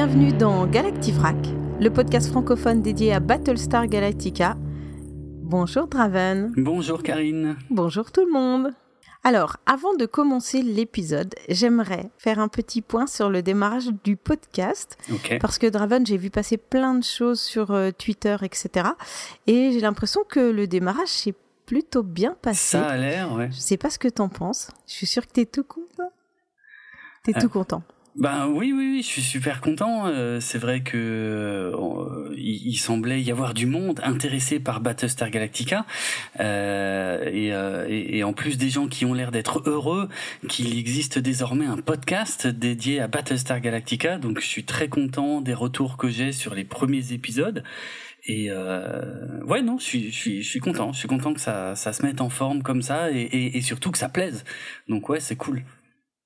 Bienvenue dans Galactifrac, le podcast francophone dédié à Battlestar Galactica. Bonjour Draven. Bonjour Karine. Bonjour tout le monde. Alors, avant de commencer l'épisode, j'aimerais faire un petit point sur le démarrage du podcast. Parce que Draven, j'ai vu passer plein de choses sur euh, Twitter, etc. Et j'ai l'impression que le démarrage s'est plutôt bien passé. Ça a l'air, ouais. Je sais pas ce que t'en penses. Je suis sûre que t'es tout content. T'es euh, tout content. Ben oui, oui, oui, je suis super content. Euh, c'est vrai que euh, il, semblait y avoir du monde intéressé par Battlestar Galactica, euh, et, et, en plus des gens qui ont l'air d'être heureux qu'il existe désormais un podcast dédié à Battlestar Galactica. Donc je suis très content des retours que j'ai sur les premiers épisodes. Et ouais, non, je suis, je suis, je suis content. Je suis content que ça, ça se mette en forme comme ça, et, et surtout que ça plaise. Donc ouais, c'est cool.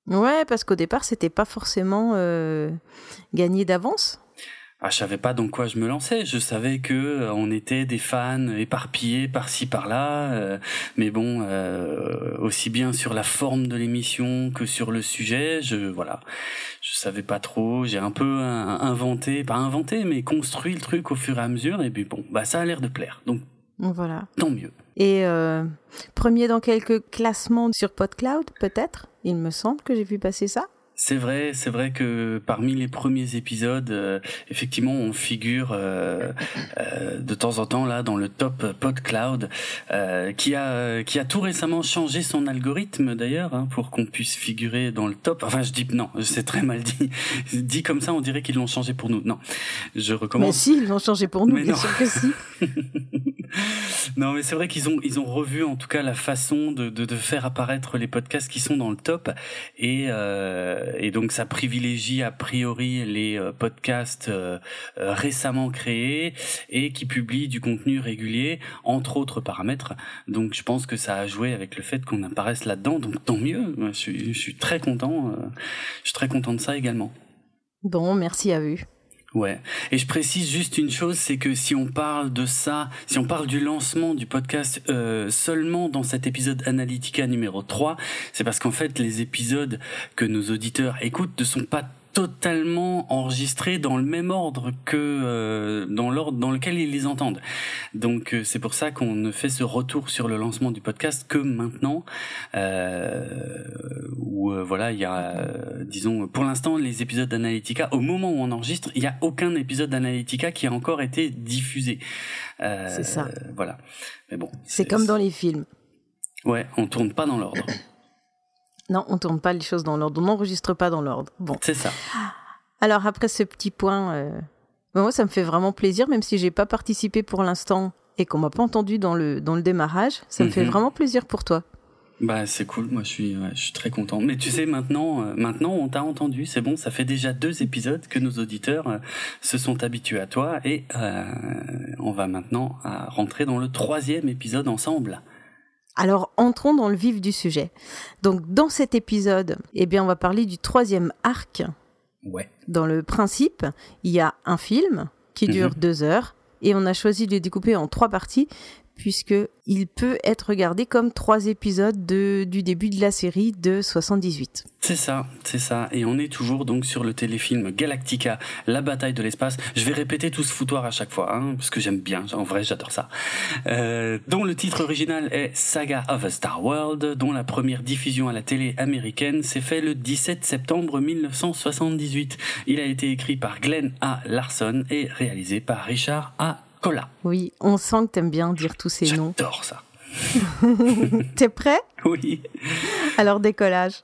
Ouais, parce qu'au départ, c'était pas forcément euh, gagné d'avance. Ah, je savais pas dans quoi je me lançais. Je savais que euh, on était des fans éparpillés par-ci par-là, euh, mais bon, euh, aussi bien sur la forme de l'émission que sur le sujet, je voilà, je savais pas trop. J'ai un peu inventé, pas inventé, mais construit le truc au fur et à mesure. Et puis bon, bah ça a l'air de plaire. Donc voilà. Tant mieux. Et premier dans quelques classements sur PodCloud, peut-être? Il me semble que j'ai vu passer ça. C'est vrai, c'est vrai que parmi les premiers épisodes, euh, effectivement, on figure euh, euh, de temps en temps là dans le top PodCloud, qui a qui a tout récemment changé son algorithme d'ailleurs hein, pour qu'on puisse figurer dans le top. Enfin, je dis non, c'est très mal dit. dit comme ça, on dirait qu'ils l'ont changé pour nous. Non, je recommence. Mais si, ils l'ont changé pour nous, bien sûr que si. non, mais c'est vrai qu'ils ont ils ont revu en tout cas la façon de, de, de faire apparaître les podcasts qui sont dans le top et et donc ça privilégie a priori les euh, podcasts euh, euh, récemment créés et qui publient du contenu régulier entre autres paramètres. Donc je pense que ça a joué avec le fait qu'on apparaisse là-dedans. Donc tant mieux. Je suis, je suis très content. Je suis très content de ça également. Bon, merci à vous. Ouais. Et je précise juste une chose, c'est que si on parle de ça, si on parle du lancement du podcast euh, seulement dans cet épisode Analytica numéro 3, c'est parce qu'en fait les épisodes que nos auditeurs écoutent ne sont pas totalement enregistrés dans le même ordre que euh, dans l'ordre dans lequel ils les entendent. Donc euh, c'est pour ça qu'on ne fait ce retour sur le lancement du podcast que maintenant, euh, où euh, voilà il y a disons pour l'instant les épisodes d'Analytica au moment où on enregistre il n'y a aucun épisode d'Analytica qui a encore été diffusé. c'est ça. Voilà. Mais bon. C'est comme dans les films. Ouais, on tourne pas dans l'ordre. Non, on tourne pas les choses dans l'ordre, on n'enregistre pas dans l'ordre. Bon. C'est ça. Alors après ce petit point, euh, moi ça me fait vraiment plaisir, même si j'ai pas participé pour l'instant et qu'on m'a pas entendu dans le dans le démarrage, ça me fait mhm. vraiment plaisir pour toi. Bah c'est cool, moi je suis je suis très content. Mais tu sais maintenant euh, maintenant on t'a entendu, c'est bon, ça fait déjà deux épisodes que nos auditeurs euh, se sont habitués à toi et on va maintenant rentrer dans le troisième épisode ensemble. Alors entrons dans le vif du sujet. Donc dans cet épisode, eh bien on va parler du troisième arc. Ouais. Dans le principe, il y a un film qui dure mhm. deux heures et on a choisi de le découper en trois parties puisque il peut être regardé comme trois épisodes de, du début de la série de 78. C'est ça, c'est ça. Et on est toujours donc sur le téléfilm Galactica, la bataille de l'espace. Je vais répéter tout ce foutoir à chaque fois, hein, parce que j'aime bien. En vrai, j'adore ça. Euh, dont le titre original est Saga of a Star World, dont la première diffusion à la télé américaine s'est fait le 17 septembre 1978. Il a été écrit par Glenn A. Larson et réalisé par Richard A. Oui, on sent que t'aimes bien dire tous ces noms. J'adore ça. T'es prêt? Oui. Alors décollage.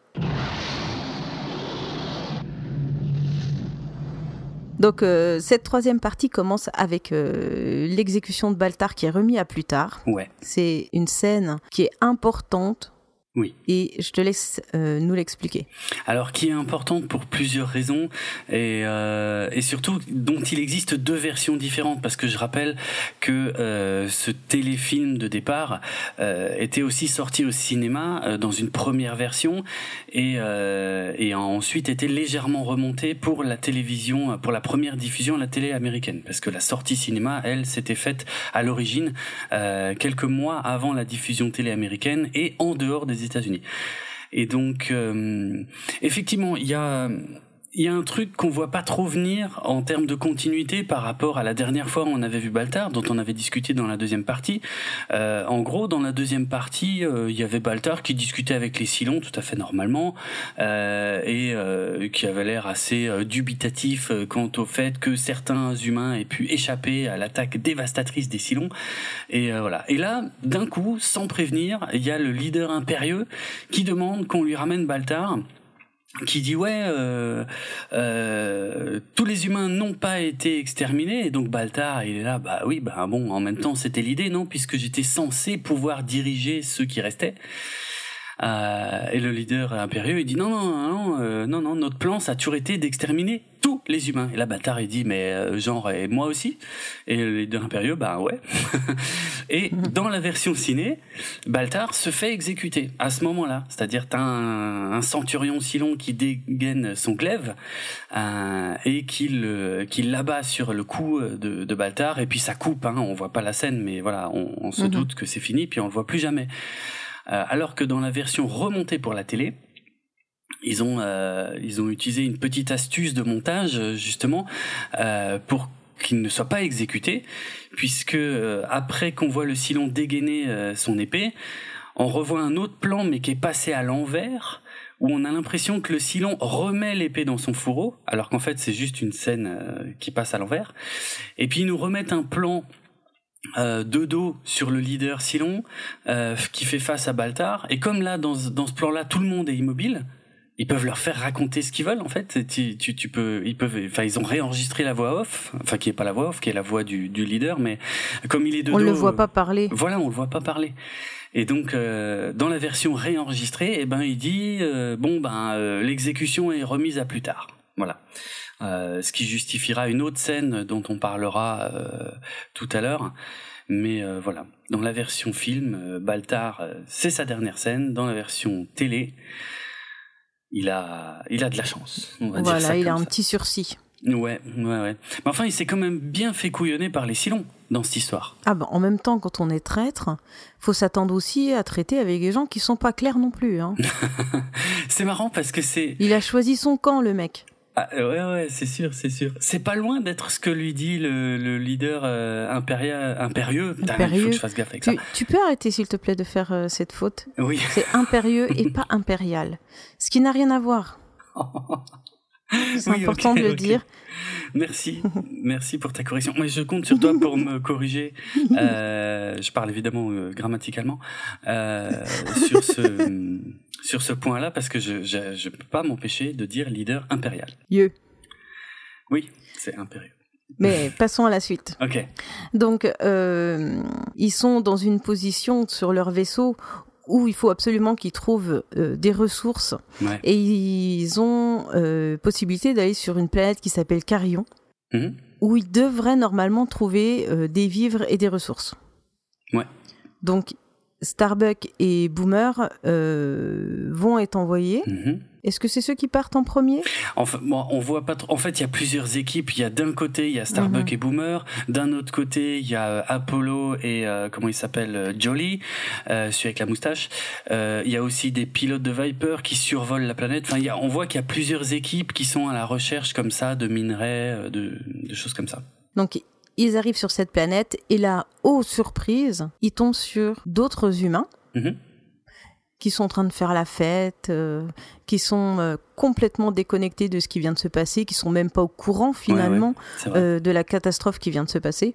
Donc euh, cette troisième partie commence avec euh, l'exécution de Baltar qui est remis à plus tard. Ouais. C'est une scène qui est importante oui. Et je te laisse euh, nous l'expliquer. Alors, qui est importante pour plusieurs raisons et, euh, et surtout dont il existe deux versions différentes parce que je rappelle que euh, ce téléfilm de départ euh, était aussi sorti au cinéma euh, dans une première version et, euh, et ensuite était légèrement remonté pour la télévision, pour la première diffusion à la télé américaine parce que la sortie cinéma, elle, s'était faite à l'origine quelques mois avant la diffusion télé américaine et en dehors des États-Unis. Et donc, euh, effectivement, il y a il y a un truc qu'on voit pas trop venir en termes de continuité par rapport à la dernière fois où on avait vu Baltar, dont on avait discuté dans la deuxième partie. Euh, en gros, dans la deuxième partie, euh, il y avait Baltar qui discutait avec les Silons tout à fait normalement euh, et euh, qui avait l'air assez euh, dubitatif quant au fait que certains humains aient pu échapper à l'attaque dévastatrice des Silons. Et voilà. Et là, d'un coup, sans prévenir, il y a le leader impérieux qui demande qu'on lui ramène Baltar qui dit ouais euh, euh, tous les humains n'ont pas été exterminés. Et donc Baltar il est là. Bah oui bah bon en même temps c'était l'idée non? Puisque j'étais censé pouvoir diriger ceux qui restaient et le leader impérieux, il dit non, non, non, euh, non, non, notre plan, ça a toujours été d'exterminer tous les humains. Et la bâtard, il dit, mais euh, genre, et moi aussi Et le leader impérieux, bah ouais. et dans la version ciné, Baltar se fait exécuter à ce moment-là. C'est-à-dire, t'as un, un centurion si long qui dégaine son glaive euh, et qu'il qu'il l'abat sur le cou de, de Baltar, et puis ça coupe, hein, on voit pas la scène, mais voilà, on, on se mhm. doute que c'est fini, puis on le voit plus jamais. Euh, alors que dans la version remontée pour la télé, ils ont euh, ils ont utilisé une petite astuce de montage justement euh, pour qu'il ne soit pas exécuté, puisque après qu'on voit le Silon dégainer son épée, on revoit un autre plan mais qui est passé à l'envers où on a l'impression que le Silon remet l'épée dans son fourreau, alors qu'en fait c'est juste une scène qui passe à l'envers. Et puis ils nous remettent un plan euh, de dos sur le leader Silon euh, qui fait face à Baltar. Et comme là dans, dans ce plan là tout le monde est immobile ils peuvent leur faire raconter ce qu'ils veulent en fait. Tu, tu, tu, peux ils peuvent enfin ils ont réenregistré la voix off enfin qui est pas la voix off qui est la voix du, du leader mais comme il est de on dos le voit pas parler. voilà on le voit pas parler. Et donc euh, dans la version réenregistrée eh ben il dit euh, bon ben euh, l'exécution est remise à plus tard. Voilà euh, ce qui justifiera une autre scène dont on parlera euh, tout à l'heure. Mais euh, voilà, dans la version film, Baltar, c'est sa dernière scène. Dans la version télé, il a, il a de la chance. voilà, il a un petit sursis. Ouais, ouais, ouais. Mais enfin, il s'est quand même bien fait couillonner par les Silons dans cette histoire. Ah ben, en même temps, quand on est traître, faut s'attendre aussi à traiter avec des gens qui sont pas clairs non plus. Hein. c'est marrant parce que c'est. Il a choisi son camp, le mec. Ah, ouais, ouais, c'est sûr, c'est sûr. C'est pas loin d'être ce que lui dit le, le leader euh, impérieux. impérieux. Il faut que je fasse gaffe avec tu, ça. Tu peux arrêter, s'il te plaît, de faire euh, cette faute? Oui. C'est impérieux et pas impérial. Ce qui n'a rien à voir. C'est important de le dire. Merci, merci pour ta correction. Mais je compte sur toi pour me corriger. Euh, je parle évidemment euh, grammaticalement euh, sur ce sur ce point-là parce que je je peux pas m'empêcher de dire leader impérial. Yeux. Oui, c'est impérieux. Mais passons à la suite. Ok. Donc, euh, ils sont dans une position sur leur vaisseau où il faut absolument qu'ils trouvent euh, des ressources. Ouais. Et ils ont euh, possibilité d'aller sur une planète qui s'appelle Carillon, Mhm. où ils devraient normalement trouver des vivres et des ressources. Ouais. Donc, Starbuck et Boomer euh, vont être envoyés. Mhm. Est-ce que c'est ceux qui partent en premier? Enfin, bon, on voit pas trop. En fait, il y a plusieurs équipes. Il y a d'un côté, il y a Starbuck Mhm. et Boomer. D'un autre côté, il y a euh, Apollo et euh, comment il s'appelle euh, Jolly, euh, celui avec la moustache. Euh, il y a aussi des pilotes de Viper qui survolent la planète. Enfin, il y a, on voit qu'il y a plusieurs équipes qui sont à la recherche comme ça de minerais, euh, de, de choses comme ça. Donc, ils arrivent sur cette planète et là, oh surprise, ils tombent sur d'autres humains Mhm. Qui sont en train de faire la fête, euh, qui sont euh, complètement déconnectés de ce qui vient de se passer, qui sont même pas au courant finalement euh, de la catastrophe qui vient de se passer.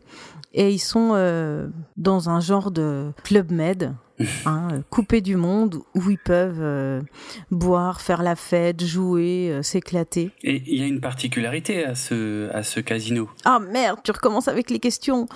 Et ils sont dans un genre de club med, hein, coupé du monde, où ils peuvent boire, faire la fête, jouer, s'éclater. Et il y a une particularité à ce à ce casino. Ah merde, tu recommences avec les questions.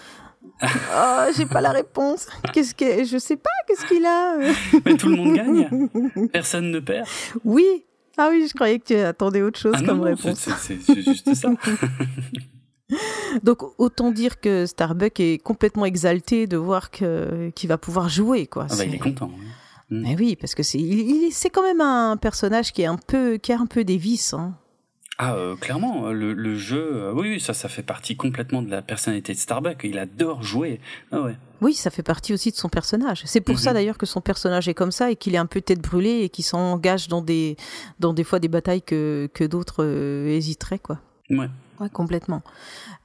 Oh, j'ai pas la réponse. Qu'est-ce que je sais pas, qu'est-ce qu'il a? Mais tout le monde gagne. Personne ne perd. Oui. Ah oui, je croyais que tu attendais autre chose Ah comme non, réponse. c'est- juste ça. Donc autant dire que Starbuck est complètement exalté de voir que qu'il va pouvoir jouer quoi. Ah bah, il est content. hein. Mais oui, parce que c'est il, quand même un personnage qui est un peu qui a un peu des vices. Hein. Ah, clairement, le, jeu, oui, ça, ça fait partie complètement de la personnalité de Starbuck. Il adore jouer. Ah ouais. Oui, ça fait partie aussi de son personnage. C'est pour ça mhm. d'ailleurs que son personnage est comme ça et qu'il est un peu tête brûlée et qu'il s'engage dans des, dans des fois des batailles que, que d'autres hésiteraient, quoi. Ouais. Ouais, complètement.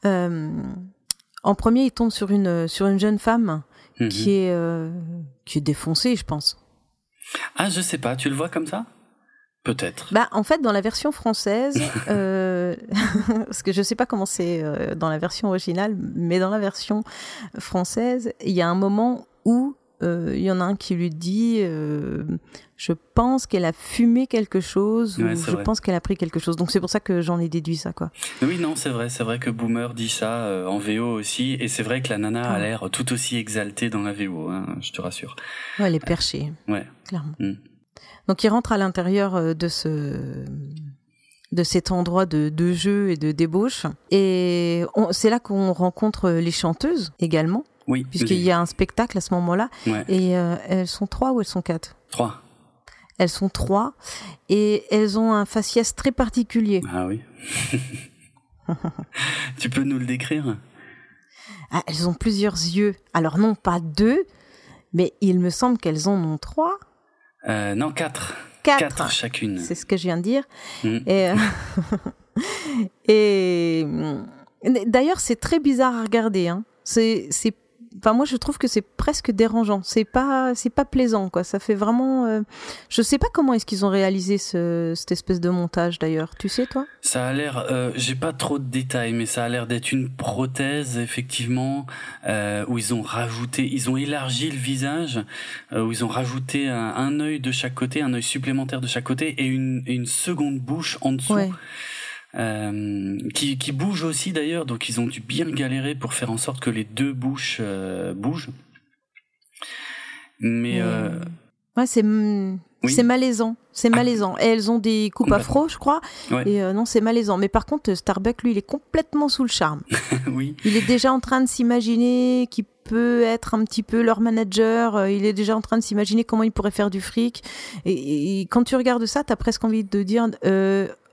en premier, il tombe sur une, sur une jeune femme mhm. qui, est, qui est défoncée, je pense. Ah, je sais pas, tu le vois comme ça? Peut-être. Bah, en fait, dans la version française, euh, parce que je sais pas comment c'est euh, dans la version originale, mais dans la version française, il y a un moment où euh, il y en a un qui lui dit Je pense qu'elle a fumé quelque chose ou je pense qu'elle a pris quelque chose. Donc c'est pour ça que j'en ai déduit ça. quoi. Oui, non, c'est vrai. C'est vrai que Boomer dit ça en VO aussi. Et c'est vrai que la nana a l'air tout aussi exaltée dans la VO, hein, je te rassure. Ouais, elle est perchée. ouais. Clairement. Mm. Donc il rentre à l'intérieur euh, de ce de cet endroit de, de jeu et de débauche. Et c'est là qu'on rencontre les chanteuses également. Oui. Puisqu'il y a un spectacle à ce moment-là. Et euh, elles sont trois ou elles sont quatre? Trois. Elles sont trois. Et elles ont un faciès très particulier. Ah oui. tu peux nous le décrire? Ah, Elles ont plusieurs yeux. Alors non, pas deux, mais il me semble qu'elles en ont trois. Euh, non, quatre. Quatre. chacune. C'est ce que je viens de dire. Mm. Et, euh, et d'ailleurs, c'est très bizarre à regarder. Hein. C'est Enfin, moi, je trouve que c'est presque dérangeant. C'est pas, c'est pas plaisant, quoi. Ça fait vraiment. Euh... Je sais pas comment est-ce qu'ils ont réalisé ce, cette espèce de montage, d'ailleurs. Tu sais, toi? Ça a l'air. Euh, J'ai pas trop de détails, mais ça a l'air d'être une prothèse, effectivement, euh, où ils ont rajouté, ils ont élargi le visage, euh, où ils ont rajouté un, un œil de chaque côté, un œil supplémentaire de chaque côté, et une, une seconde bouche en dessous. Ouais. Euh, qui, qui bouge aussi d'ailleurs, donc ils ont dû bien galérer pour faire en sorte que les deux bouches euh, bougent. Mais euh... ouais, c'est c'est malaisant, c'est ah. malaisant. Et elles ont des coupes afro, je crois. Et euh, non, c'est malaisant. Mais par contre, Starbuck, lui, il est complètement sous le charme. oui. Il est déjà en train de s'imaginer qu'il peut être un petit peu leur manager. Il est déjà en train de s'imaginer comment il pourrait faire du fric. Et, et quand tu regardes ça, t'as presque envie de dire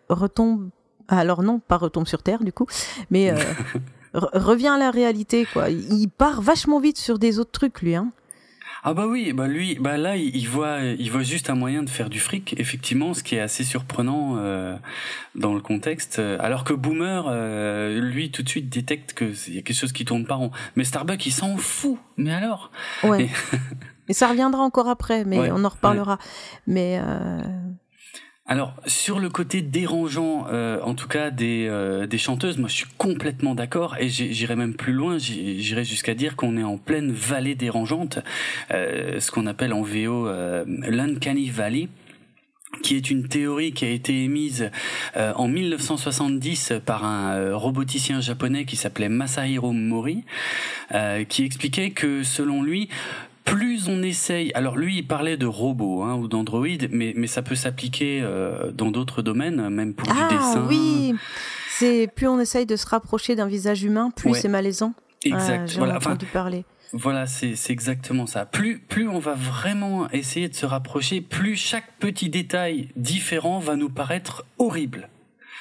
retombe alors non, pas retombe sur Terre du coup, mais euh, revient à la réalité quoi. Il part vachement vite sur des autres trucs lui. Hein. Ah bah oui, bah lui, bah là il voit, il voit juste un moyen de faire du fric, effectivement, ce qui est assez surprenant euh, dans le contexte. Alors que Boomer, euh, lui, tout de suite détecte que y a quelque chose qui tourne pas rond. Mais Starbuck, il s'en fout. Mais alors? Ouais. Et... ça reviendra encore après, mais on en reparlera. Mais alors sur le côté dérangeant, euh, en tout cas des, euh, des chanteuses, moi je suis complètement d'accord et j'irai même plus loin, j'irai jusqu'à dire qu'on est en pleine vallée dérangeante, euh, ce qu'on appelle en VO l'Uncanny Valley qui est une théorie qui a été émise en 1970 par un roboticien japonais qui s'appelait Masahiro Mori, qui expliquait que selon lui, plus on essaye, alors lui il parlait de robots hein, ou d'androïdes, mais, mais ça peut s'appliquer euh, dans d'autres domaines, même pour ah, du dessin. oui, c'est plus on essaye de se rapprocher d'un visage humain, plus c'est malaisant. Exact. J'ai voilà, entendu parler. Voilà, c'est exactement ça. Plus, plus on va vraiment essayer de se rapprocher, plus chaque petit détail différent va nous paraître horrible.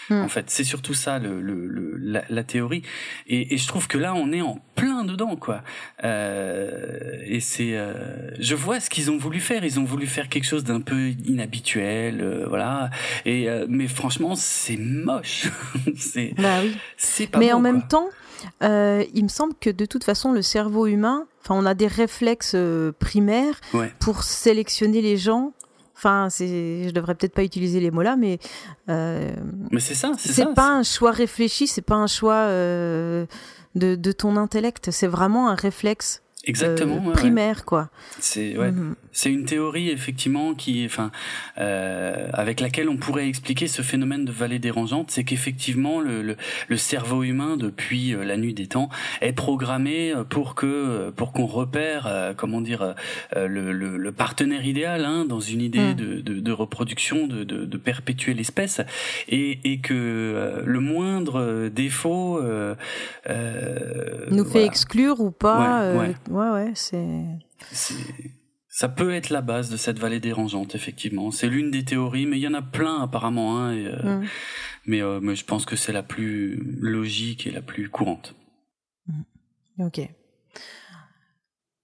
Hmm. En fait, c'est surtout ça le, le, la, la, théorie. Et, et, je trouve que là, on est en plein dedans, quoi. Euh, et c'est, euh, je vois ce qu'ils ont voulu faire. Ils ont voulu faire quelque chose d'un peu inhabituel, euh, voilà. Et euh, mais franchement, c'est moche. c'est, bah oui. C'est pas. Mais en même temps. Euh, il me semble que de toute façon, le cerveau humain, enfin, on a des réflexes primaires ouais. pour sélectionner les gens Enfin, c'est, je devrais peut-être pas utiliser les mots là, mais. Euh, mais c'est ça, c'est ça. C'est pas un choix réfléchi, c'est pas un choix euh, de, de, ton intellect, c'est vraiment un réflexe Exactement, euh, primaire, quoi. C'est ouais. Mhm. C'est une théorie effectivement qui, enfin, euh, avec laquelle on pourrait expliquer ce phénomène de vallée dérangeante, c'est qu'effectivement le, le, le, cerveau humain depuis euh, la nuit des temps est programmé euh, pour que euh, pour qu'on repère, comment dire, le, le, partenaire idéal hein, dans une idée mhm. de, de, de, reproduction, de, de, de perpétuer l'espèce, et, et que le moindre défaut nous fait exclure ou pas. Ouais, ouais Ouais, ouais, c'est. Ça peut être la base de cette vallée dérangeante, effectivement. C'est l'une des théories, mais il y en a plein apparemment. Hein, mm. mais, mais je pense que c'est la plus logique et la plus courante. Mm. Ok.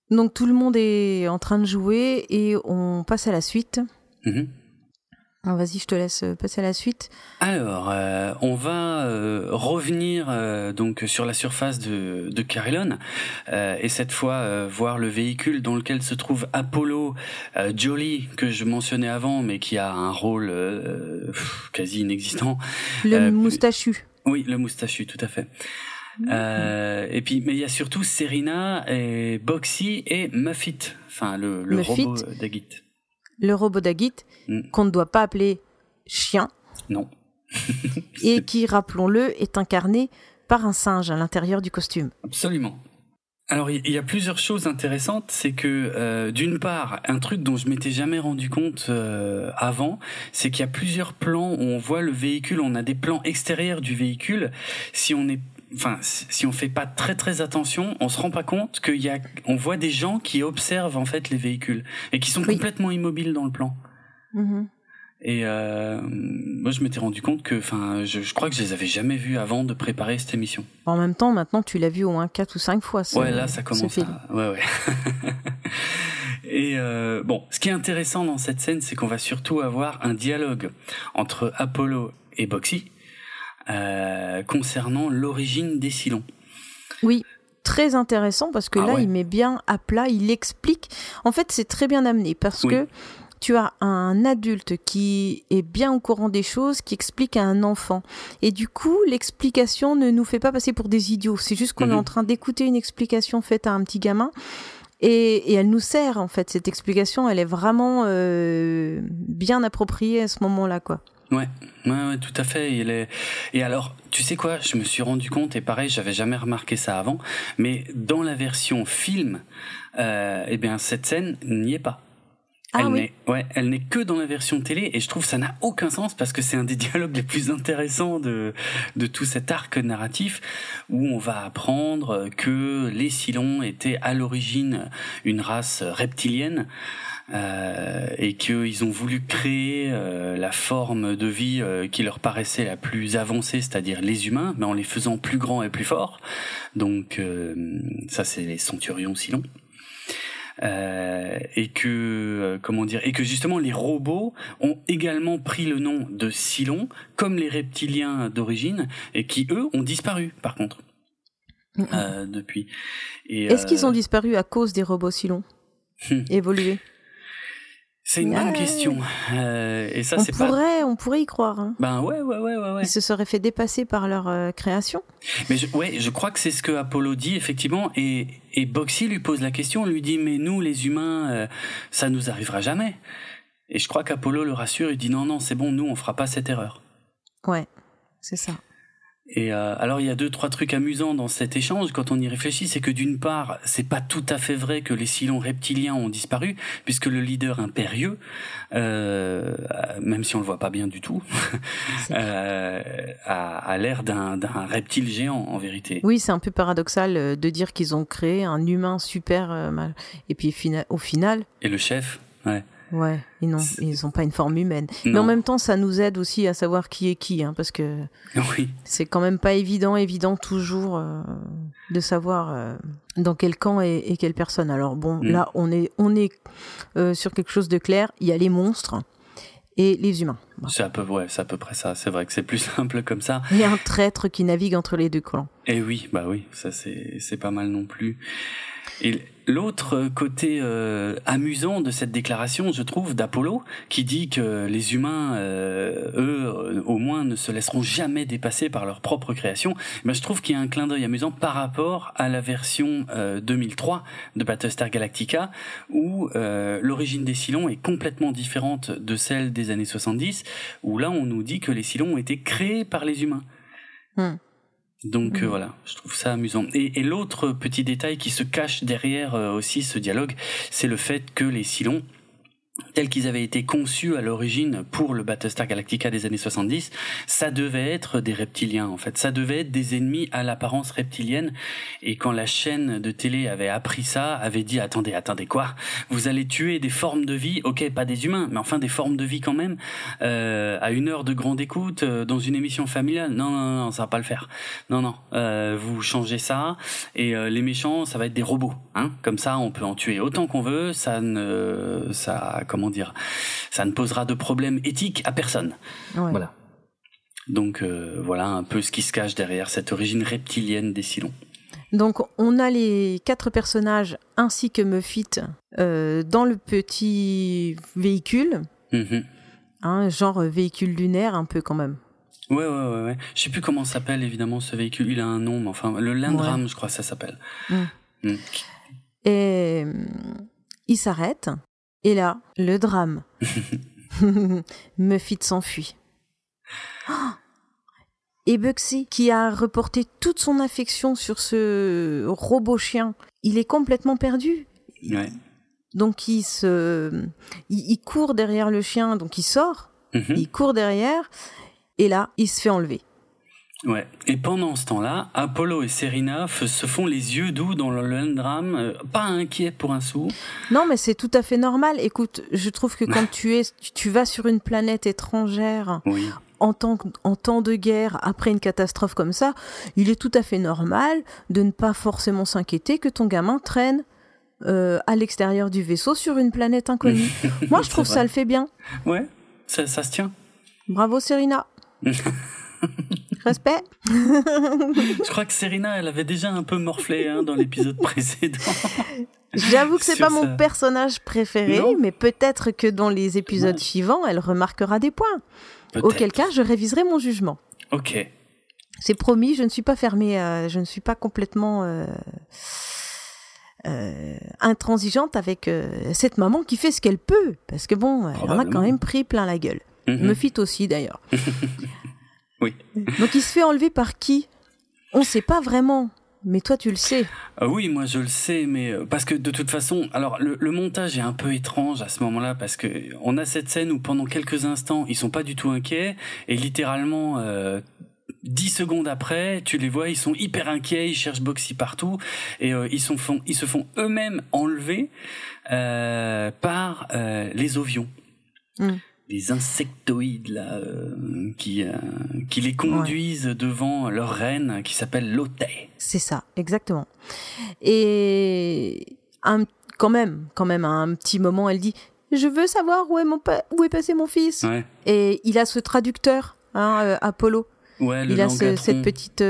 Donc tout le monde est en train de jouer et on passe à la suite. Mm-hmm. Ah, vas-y, je te laisse euh, passer à la suite. Alors, euh, on va euh, revenir donc sur la surface de, de Carillon et cette fois voir le véhicule dans lequel se trouve Apollo Jolie que je mentionnais avant, mais qui a un rôle quasi inexistant. Le moustachu. Oui, le moustachu, tout à fait. Euh, et puis, mais il y a surtout Serena et Boxy et Muffit, enfin le, le robot d'Agit. Le robot d'Agit, mm. qu'on ne doit pas appeler chien. Non. et qui, rappelons-le, est incarné par un singe à l'intérieur du costume. Absolument. Alors il y a plusieurs choses intéressantes, c'est que euh, d'une part, un truc dont je m'étais jamais rendu compte euh, avant, c'est qu'il y a plusieurs plans où on voit le véhicule, on a des plans extérieurs du véhicule. Si on est enfin, si on fait pas très très attention, on se rend pas compte qu'il y a, on voit des gens qui observent en fait les véhicules et qui sont complètement immobiles dans le plan. Mm-hmm. Et euh, moi, je m'étais rendu compte que, enfin, je, crois que je les avais jamais vus avant de préparer cette émission. En même temps, maintenant, tu l'as vu au moins quatre ou cinq fois. ouais, là, ça commence. À... Ouais, ouais. Et euh, bon, ce qui est intéressant dans cette scène, c'est qu'on va surtout avoir un dialogue entre Apollo et Boxy, euh, concernant l'origine des Silons. Oui, très intéressant parce que ah là, il met bien à plat, il explique. En fait, c'est très bien amené parce que tu as un adulte qui est bien au courant des choses, qui explique à un enfant. Et du coup, l'explication ne nous fait pas passer pour des idiots. C'est juste qu'on est mhm. en train d'écouter une explication faite à un petit gamin. Et, elle nous sert, en fait, cette explication, elle est vraiment euh, bien appropriée à ce moment-là, quoi. Ouais, ouais, tout à fait. Il est... Et alors, tu sais quoi, je me suis rendu compte, et pareil, j'avais jamais remarqué ça avant, mais dans la version film, euh, eh bien, cette scène n'y est pas. Ah, elle n'est ouais, elle n'est que dans la version télé et je trouve que ça n'a aucun sens parce que c'est un des dialogues les plus intéressants de de tout cet arc narratif où on va apprendre que les Cylons étaient à l'origine une race reptilienne euh, et qu'ils ont voulu créer euh, la forme de vie euh, qui leur paraissait la plus avancée, c'est-à-dire les humains, mais en les faisant plus grands et plus forts. Donc ça, c'est les centurions Silon. et que comment dire et que justement les robots ont également pris le nom de Silon comme les reptiliens d'origine et qui eux ont disparu par contre depuis. Est-ce qu'ils ont disparu à cause des robots Silon? Évolués? C'est une bonne question. Euh, et ça, on pourrait, on pourrait y croire. Hein. Ben ouais, ouais, ouais, ouais, Ils se seraient fait dépasser par leur euh, création. Mais je, ouais, je crois que c'est ce que Apollo dit effectivement. Et, et Boxy lui pose la question, lui dit mais nous les humains, euh, ça nous arrivera jamais. Et je crois qu'Apollo le rassure, il dit non non c'est bon, nous on fera pas cette erreur. Ouais, c'est ça. Et euh, alors il y a deux trois trucs amusants dans cet échange quand on y réfléchit, c'est que d'une part c'est pas tout à fait vrai que les Cylons reptiliens ont disparu puisque le leader impérieux, euh, même si on le voit pas bien du tout, euh, a, a l'air d'un reptile géant en vérité. Oui, c'est un peu paradoxal de dire qu'ils ont créé un humain super mal et puis au final. Et le chef, ouais. Ouais, ils n'ont ils pas une forme humaine. Mais en même temps, ça nous aide aussi à savoir qui est qui, hein, parce que oui. c'est quand même pas évident, évident toujours euh, de savoir euh, dans quel camp est, quelle personne. Alors bon, mm. là, on est, on est euh, sur quelque chose de clair. Il y a les monstres et les humains. C'est à peu, ouais, c'est à peu près ça. C'est vrai que c'est plus simple comme ça. Il y a un traître qui navigue entre les deux clans. Et oui, bah oui, ça c'est, c'est pas mal non plus. Et l'autre côté euh, amusant de cette déclaration, je trouve, d'Apollo, qui dit que les humains, euh, eux, euh, au moins, ne se laisseront jamais dépasser par leur propre création, ben, je trouve qu'il y a un clin d'œil amusant par rapport à la version 2003 de Battlestar Galactica, où l'origine des Cylons est complètement différente de celle des années 70, où là, on nous dit que les Cylons ont été créés par les humains. Hmm. Donc euh, mhm. voilà, je trouve ça amusant. Et, l'autre petit détail qui se cache derrière euh, aussi ce dialogue, c'est le fait que les Silons tels qu'ils avaient été conçus à l'origine pour le Battlestar Galactica des années 70, ça devait être des reptiliens en fait, ça devait être des ennemis à l'apparence reptilienne. Et quand la chaîne de télé avait appris ça, avait dit attendez, attendez quoi? Vous allez tuer des formes de vie, ok pas des humains, mais enfin des formes de vie quand même, euh, à une heure de grande écoute, euh, dans une émission familiale, non non non, ça va pas le faire, non non, euh, vous changez ça et euh, les méchants ça va être des robots, hein, comme ça on peut en tuer autant qu'on veut, ça ne ça comment dire, ça ne posera de problème éthique à personne. Voilà. Donc euh, voilà un peu ce qui se cache derrière cette origine reptilienne des Cylons. Donc on a les quatre personnages ainsi que Muffit euh, dans le petit véhicule, mm-hmm. hein, genre véhicule lunaire un peu quand même. Ouais, ouais, ouais, ouais. Je sais plus comment s'appelle évidemment ce véhicule. Il a un nom, mais enfin le Lindram, je crois, ça s'appelle. Mm. Mm. Et il s'arrête et là, le drame. Muffit s'enfuit. Et Bugsy, qui a reporté toute son affection sur ce robot chien, il est complètement perdu. Donc il se, il, court derrière le chien, donc il sort, mhm. il court derrière, et là, il se fait enlever. Ouais. Et pendant ce temps-là, Apollo et Serena se font les yeux doux dans le Lundram, euh, pas inquiets pour un sou. Non, mais c'est tout à fait normal. Écoute, je trouve que quand tu es, tu vas sur une planète étrangère. En temps, en temps de guerre, après une catastrophe comme ça, il est tout à fait normal de ne pas forcément s'inquiéter que ton gamin traîne euh, à l'extérieur du vaisseau sur une planète inconnue. Moi, je trouve ça le fait bien. Ouais, ça, ça se tient. Bravo, Serena. Respect. Je crois que Serena, elle avait déjà un peu morflé hein, dans l'épisode précédent. J'avoue que c'est pas mon personnage préféré, mais peut-être que dans les épisodes suivants, elle remarquera des points. Auquel cas, je réviserai mon jugement. Ok. C'est promis, je ne suis pas fermée, je ne suis pas complètement euh, euh, intransigeante avec euh, cette maman qui fait ce qu'elle peut, parce que bon, elle en a quand même pris plein la gueule. Mm Me fit aussi d'ailleurs. Oui. Donc il se fait enlever par qui? On ne sait pas vraiment. Mais toi, tu le sais. Euh, oui, moi je le sais, mais euh, parce que de toute façon, alors le, montage est un peu étrange à ce moment-là parce que on a cette scène où pendant quelques instants ils sont pas du tout inquiets et littéralement euh, dix secondes après, tu les vois, ils sont hyper inquiets, ils cherchent Boxy partout et ils, sont, font, ils se font eux-mêmes enlever par les ovions. Hmm des insectoïdes là euh, qui euh, qui les conduisent devant leur reine qui s'appelle Lotay. C'est ça, exactement. Et un, quand même, quand même, à un petit moment, elle dit je veux savoir où est mon où est passé mon fils. Et il a ce traducteur, hein, euh, Apollo. Ouais, il a cette petite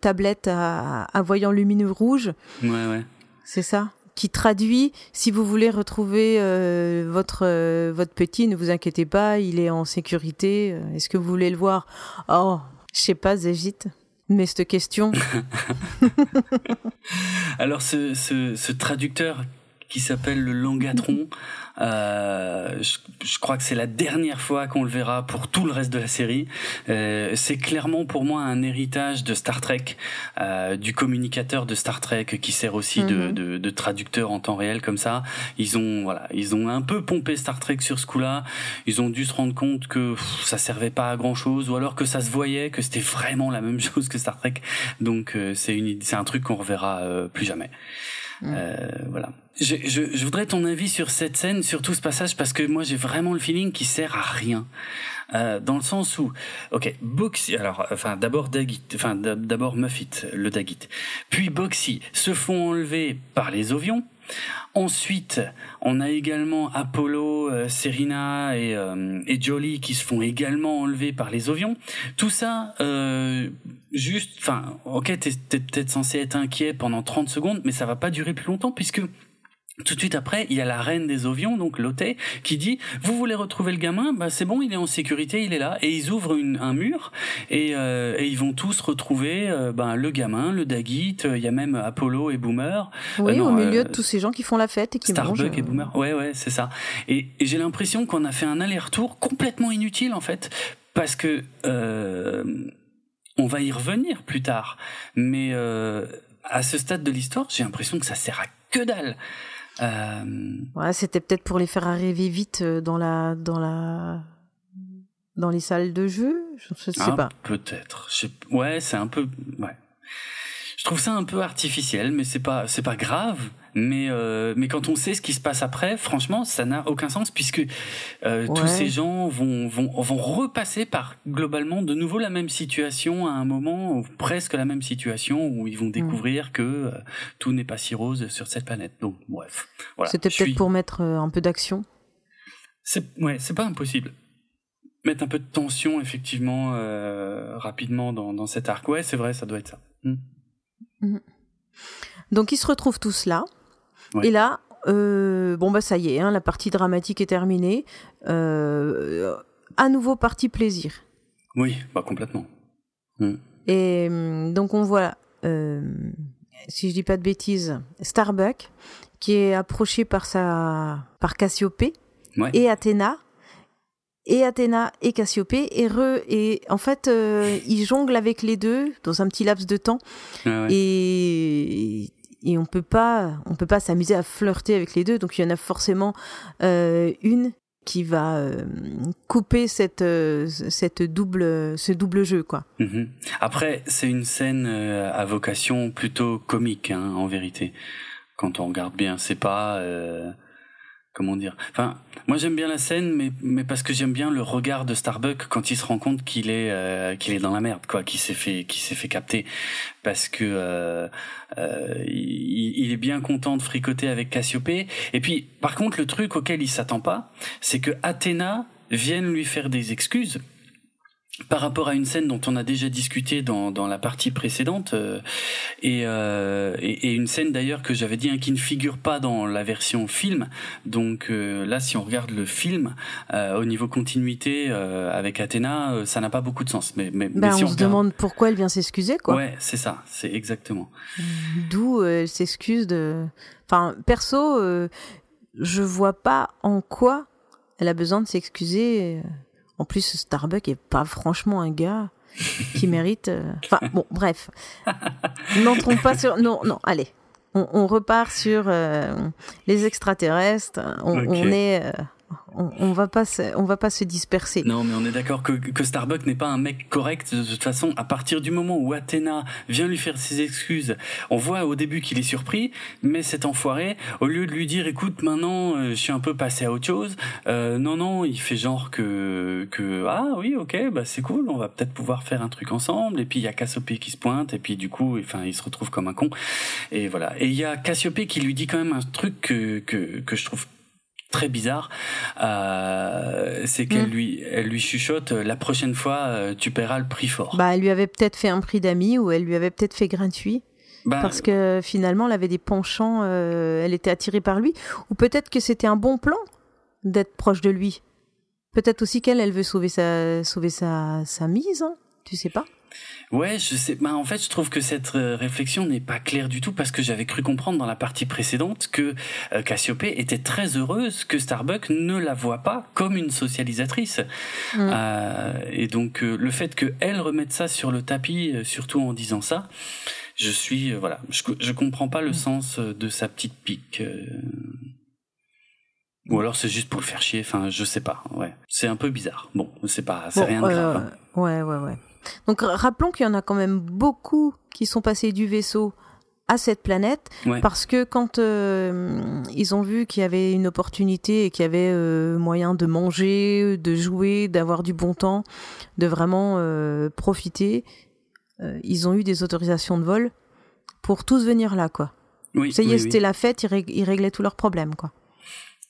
tablette à, à, voyant lumineux rouge. Ouais, ouais. C'est ça? Qui traduit si vous voulez retrouver euh, votre euh, votre petit, ne vous inquiétez pas, il est en sécurité. Euh, est-ce que vous voulez le voir? Oh, je sais pas, Zégite. Mais cette question. Alors ce, ce traducteur qui s'appelle le Langatron. Euh, je, crois que c'est la dernière fois qu'on le verra pour tout le reste de la série. Euh, c'est clairement pour moi un héritage de Star Trek, euh, du communicateur de Star Trek qui sert aussi de, mhm. de, de, traducteur en temps réel comme ça. Ils ont voilà, ils ont un peu pompé Star Trek sur ce coup-là. Ils ont dû se rendre compte que ça servait pas à grand chose, ou alors que ça se voyait que c'était vraiment la même chose que Star Trek. Donc euh, c'est une c'est un truc qu'on reverra euh, plus jamais. Mm. Euh, voilà. Je, je, je, voudrais ton avis sur cette scène, sur tout ce passage, parce que moi j'ai vraiment le feeling qui sert à rien. Euh, dans le sens où, ok, Boxy, alors, enfin, d'abord Dagit, enfin, d'abord Muffit, le Dagit, puis Boxy se font enlever par les Ovions. Ensuite, on a également Apollo, euh, Serena et, euh, Jolie qui se font également enlever par les Ovions. Tout ça, euh, juste, enfin, ok, t'es peut-être censé être inquiet pendant 30 secondes, mais ça va pas durer plus longtemps puisque tout de suite après, il y a la reine des Ovions, donc Lotte, qui dit vous voulez retrouver le gamin, bah c'est bon, il est en sécurité, il est là, et ils ouvrent un mur et, euh, et, ils vont tous retrouver euh, bah, le gamin, le Dagit, euh, il y a même Apollo et Boomer. Oui, au milieu de tous ces gens qui font la fête et qui Starbuck et Boomer. Ouais, ouais, c'est ça. Et, et j'ai l'impression qu'on a fait un aller-retour complètement inutile en fait, parce que on va y revenir plus tard, mais à ce stade de l'histoire, j'ai l'impression que ça sert à que dalle. Ouais, c'était peut-être pour les faire arriver vite dans la dans la dans les salles de jeu. Je, ne sais ah, pas. Peut-être. Ouais, c'est un peu. Ouais. Je trouve ça un peu artificiel, mais c'est pas c'est pas grave. Mais euh, mais quand on sait ce qui se passe après, franchement, ça n'a aucun sens puisque euh, tous ces gens vont vont vont repasser par globalement de nouveau la même situation à un moment, presque la même situation où ils vont mm. découvrir que euh, tout n'est pas si rose sur cette planète. Donc bref, voilà. C'était peut-être pour mettre un peu d'action. C'est ouais, c'est pas impossible mettre un peu de tension effectivement rapidement dans, dans cet arc. Ouais, c'est vrai, ça doit être ça. Mm. Mm. Donc ils se retrouvent tous là. Et là, euh, bon bah ça y est, hein, la partie dramatique est terminée. Euh, à nouveau partie plaisir. Oui, bah complètement. Mm. Et mm, donc on voit, euh, si je dis pas de bêtises, Starbuck qui est approché par sa par Cassiopée et Athéna et Athéna et Cassiopée et re et en fait euh, ils jonglent avec les deux dans un petit laps de temps ah et et on peut pas on peut pas s'amuser à flirter avec les deux donc il y en a forcément euh, une qui va euh, couper cette cette double ce double jeu quoi. Mhm. Après c'est une scène à vocation plutôt comique hein, en vérité quand on regarde bien c'est pas comment dire. Enfin moi j'aime bien la scène mais mais parce que j'aime bien le regard de Starbuck quand il se rend compte qu'il est euh, qu'il est dans la merde quoi qu'il s'est fait qu'il s'est fait capter. Parce que euh, euh, il, il, est bien content de fricoter avec Cassiopée. Et puis par contre le truc auquel il s'attend pas c'est que Athéna vienne lui faire des excuses par rapport à une scène dont on a déjà discuté dans, dans la partie précédente euh, euh, et, et, une scène d'ailleurs que j'avais dit hein, qui ne figure pas dans la version film. Donc euh, là si on regarde le film au niveau continuité avec Athéna ça n'a pas beaucoup de sens. Mais, mais, ben, on, se demande pourquoi elle vient s'excuser quoi. Ouais c'est ça c'est exactement. D'où elle s'excuse de enfin perso je vois pas en quoi elle a besoin de s'excuser en plus, Starbuck est pas franchement un gars qui mérite. Euh, enfin, bon, bref. N'entrons pas sur. Non, non, allez. On, repart sur euh, les extraterrestres. On, est. On, on, va pas se, on va pas se disperser. Non, mais on est d'accord que, que Starbuck n'est pas un mec correct de toute façon. À partir du moment où Athéna vient lui faire ses excuses, on voit au début qu'il est surpris, mais cet enfoiré, au lieu de lui dire écoute maintenant euh, je suis un peu passé à autre chose, euh, non non, il fait genre que que ah oui ok bah c'est cool, on va peut-être pouvoir faire un truc ensemble. Et puis il y a Cassiopée qui se pointe et puis du coup enfin il se retrouve comme un con et voilà. Et il y a Cassiopée qui lui dit quand même un truc que que, que je trouve très bizarre, euh, c'est qu'elle mm. lui, elle lui chuchote la prochaine fois euh, tu paieras le prix fort. Bah, elle lui avait peut-être fait un prix d'amis ou elle lui avait peut-être fait gratuit. Bah, parce que finalement, elle avait des penchants, euh, elle était attirée par lui. Ou peut-être que c'était un bon plan d'être proche de lui. Peut-être aussi qu'elle, elle veut sauver sa, sauver sa, sa mise, hein, tu sais pas. Ouais, je sais. Bah, en fait, je trouve que cette euh, réflexion n'est pas claire du tout parce que j'avais cru comprendre dans la partie précédente que euh, Cassiopée était très heureuse que Starbuck ne la voit pas comme une socialisatrice. Mm. Euh, et donc, le fait qu'elle remette ça sur le tapis, surtout en disant ça, je suis, voilà, je, je comprends pas le mm. sens de sa petite pique. Ou alors c'est juste pour le faire chier. Enfin, je sais pas. Ouais, c'est un peu bizarre. Bon, c'est pas, c'est rien de grave. Hein. Ouais, ouais, ouais. Donc rappelons qu'il y en a quand même beaucoup qui sont passés du vaisseau à cette planète parce que quand euh, ils ont vu qu'il y avait une opportunité et qu'il y avait euh, moyen de manger, de jouer, d'avoir du bon temps, de vraiment euh, profiter, ils ont eu des autorisations de vol pour tous venir là quoi. Oui, Ça y est, c'était la fête, ils, réglaient tous leurs problèmes quoi.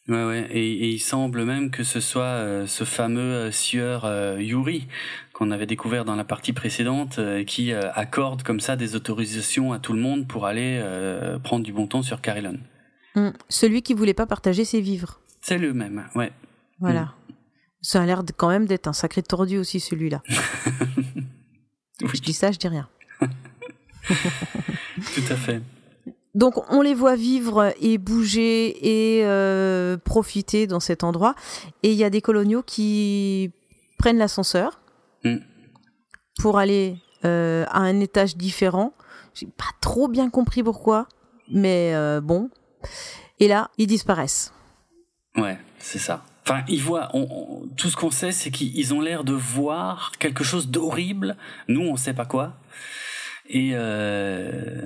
Ouais, ouais, et, il semble même que ce soit ce fameux sieur Yuri qu'on avait découvert dans la partie précédente, euh, qui euh, accorde comme ça des autorisations à tout le monde pour aller euh, prendre du bon temps sur Carillon. Hum, celui qui voulait pas partager ses vivres. C'est le même, ouais. Voilà. Hum. Ça a l'air quand même d'être un sacré tordu aussi celui-là. Je dis ça, je dis rien. Tout à fait. Donc on les voit vivre et bouger et profiter dans cet endroit. Et il y a des coloniaux qui prennent l'ascenseur Mm. Pour aller euh, à un étage différent. J'ai pas trop bien compris pourquoi, mais euh, bon. Et là, ils disparaissent. Ouais, c'est ça. Enfin, ils voient. tout ce qu'on sait, c'est qu'ils ont l'air de voir quelque chose d'horrible. Nous, on sait pas quoi. Et euh,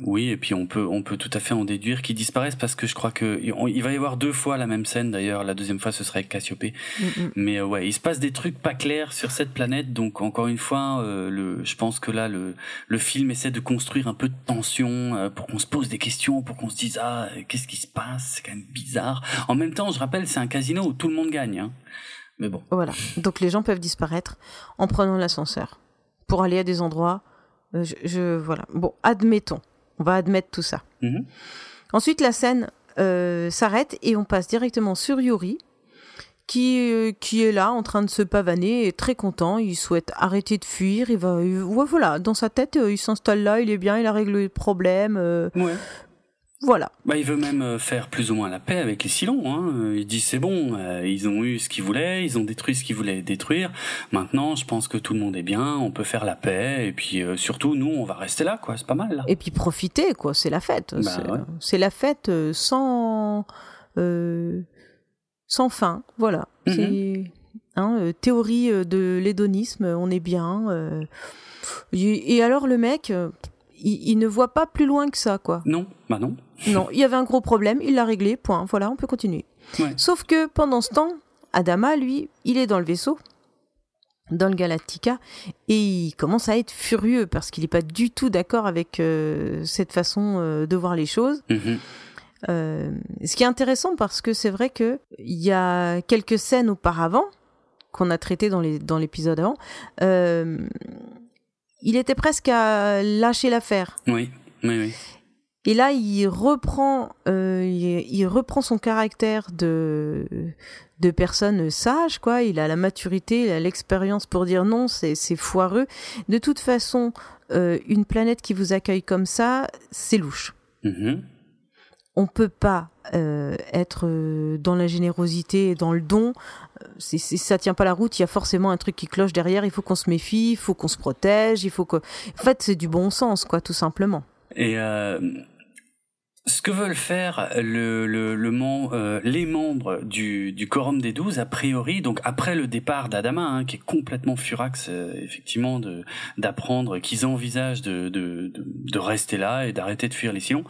oui, et puis on peut on peut tout à fait en déduire qu'ils disparaissent parce que je crois que il va y avoir deux fois la même scène d'ailleurs. La deuxième fois ce serait avec Cassiopée. Mm. Mais euh, ouais, il se passe des trucs pas clairs sur cette planète. Donc encore une fois, euh, le, je pense que là le le film essaie de construire un peu de tension pour qu'on se pose des questions, pour qu'on se dise ah qu'est-ce qui se passe, c'est quand même bizarre. En même temps, je rappelle, c'est un casino où tout le monde gagne. Hein. Mais bon. Voilà. Donc les gens peuvent disparaître en prenant l'ascenseur pour aller à des endroits euh, je, voilà. Bon, admettons. On va admettre tout ça. Mhm. Ensuite, la scène euh, s'arrête et on passe directement sur Yuri, qui, euh, qui est là en train de se pavaner et très content. Il souhaite arrêter de fuir. Il va, voilà, dans sa tête, il s'installe là, il est bien, il a réglé le problème. ouais. Voilà. Bah, il veut même euh, faire plus ou moins la paix avec les Silons. Hein. Il dit c'est bon, euh, ils ont eu ce qu'ils voulaient, ils ont détruit ce qu'ils voulaient détruire. Maintenant, je pense que tout le monde est bien, on peut faire la paix et puis euh, surtout nous, on va rester là, quoi. C'est pas mal. Là. Et puis profiter, quoi. C'est la fête. Bah, c'est la fête sans sans fin. Voilà. Mhm. Hein, théorie de l'hédonisme, on est bien. et alors le mec il, ne voit pas plus loin que ça, quoi. Non, bah non. Non, il y avait un gros problème, il l'a réglé, point. Voilà, on peut continuer. Sauf que pendant ce temps, Adama, lui, il est dans le vaisseau, dans le Galactica, et il commence à être furieux parce qu'il n'est pas du tout d'accord avec euh, cette façon euh, de voir les choses. Mhm. Euh, ce qui est intéressant parce que c'est vrai que il y a quelques scènes auparavant qu'on a traitées dans l'épisode dans avant il était presque à lâcher l'affaire. Oui, oui, oui. Et là, il reprend, euh, il, reprend son caractère de de personne sage, quoi. Il a la maturité, il a l'expérience pour dire non, c'est foireux. De toute façon, euh, une planète qui vous accueille comme ça, c'est louche. Mm-hmm. On peut pas euh, être dans la générosité et dans le don si, ça tient pas la route, il y a forcément un truc qui cloche derrière. Il faut qu'on se méfie, il faut qu'on se protège, il faut que. En fait, c'est du bon sens, quoi, tout simplement. Et euh, ce que veulent faire le, le, le euh, les membres du, du quorum des douze, a priori, donc après le départ d'Adama, hein, qui est complètement furax, euh, effectivement, de d'apprendre qu'ils envisagent de, de, de, rester là et d'arrêter de fuir les Sions,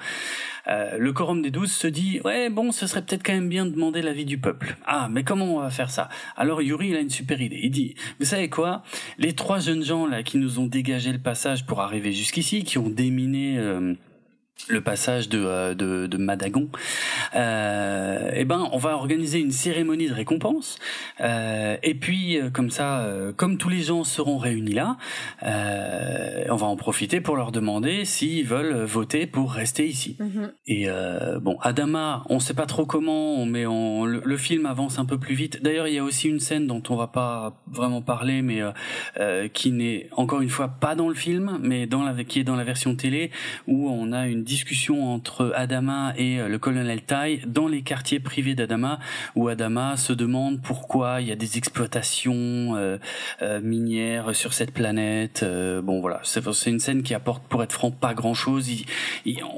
euh, le quorum des douze se dit ouais bon, ce serait peut-être quand même bien de demander l'avis du peuple. Ah, mais comment on va faire ça? Alors Yuri, il a une super idée. Il dit, vous savez quoi? Les trois jeunes gens là qui nous ont dégagé le passage pour arriver jusqu'ici, qui ont déminé le passage de, euh, de, de Madagon, euh, eh ben on va organiser une cérémonie de récompense euh, et puis comme ça, comme tous les gens seront réunis là, on va en profiter pour leur demander s'ils veulent voter pour rester ici. Mhm. Et bon, Adama, on sait pas trop comment, mais on, le, film avance un peu plus vite. D'ailleurs, il y a aussi une scène dont on va pas vraiment parler, mais qui n'est encore une fois pas dans le film, mais dans la qui est dans la version télé où on a une discussion entre Adama et euh, le colonel Tai dans les quartiers privés d'Adama, où Adama se demande pourquoi il y a des exploitations euh, euh, minières sur cette planète. bon voilà, c'est une scène qui apporte, pour être franc, pas grand-chose.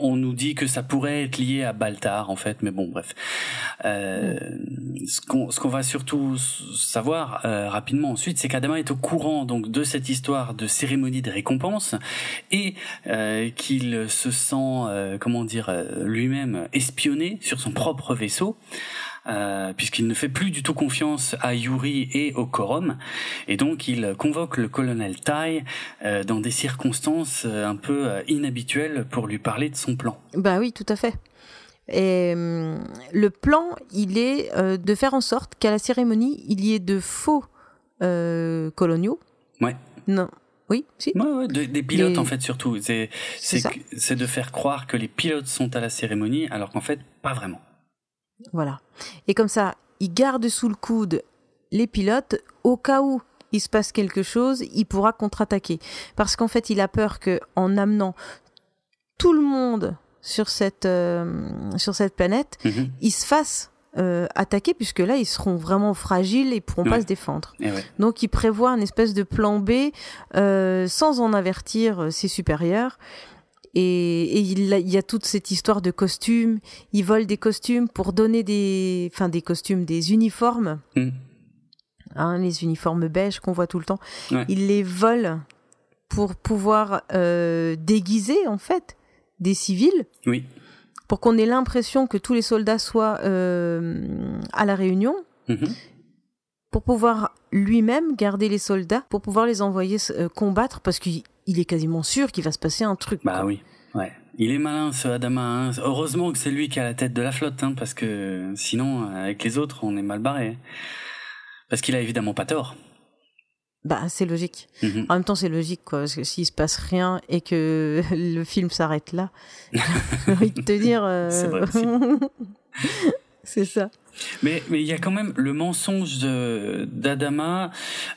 On nous dit que ça pourrait être lié à Baltar, en fait, mais bon, bref. Ce qu'on va surtout savoir rapidement ensuite, c'est qu'Adama est au courant donc de cette histoire de cérémonie de récompense et qu'il se sent euh, comment dire, euh, lui-même espionné sur son propre vaisseau. Euh, puisqu'il ne fait plus du tout confiance à Yuri et au Quorum, et donc il convoque le colonel Tai dans des circonstances un peu inhabituelles pour lui parler de son plan. Bah oui, tout à fait. Et le plan, il est de faire en sorte qu'à la cérémonie, il y ait de faux coloniaux. Ouais. Non, oui, si. des pilotes en fait surtout. C'est c'est de faire croire que les pilotes sont à la cérémonie alors qu'en fait pas vraiment. Voilà. Et comme ça, il garde sous le coude les pilotes au cas où il se passe quelque chose, il pourra contre-attaquer. Parce qu'en fait, il a peur que en amenant tout le monde sur cette euh, sur cette planète, mhm. il se fasse euh, attaquer puisque là ils seront vraiment fragiles et pourront pas se défendre. Donc il prévoit un espèce de plan B euh, sans en avertir euh, ses supérieurs. et, il, y a toute cette histoire de costumes. Il vole des costumes pour donner des, enfin des costumes, des uniformes. Mm. Hein, les uniformes beige qu'on voit tout le temps. Il les vole pour pouvoir euh, déguiser en fait des civils. Oui. Pour qu'on ait l'impression que tous les soldats soient euh, à la réunion. Mm-hmm. Pour pouvoir lui-même garder les soldats, pour pouvoir les envoyer euh, combattre, parce qu'il est quasiment sûr qu'il va se passer un truc. Bah oui, ouais. Il est malin ce Adama. Hein. Heureusement que c'est lui qui a la tête de la flotte, hein, parce que sinon, avec les autres, on est mal barré. Parce qu'il a évidemment pas tort. Bah, c'est logique. Mhm. En même temps, c'est logique, quoi. Parce que s'il se passe rien et que le film s'arrête là, j'ai envie de te dire. Euh, c'est ça. Mais mais il y a quand même le mensonge d'Adama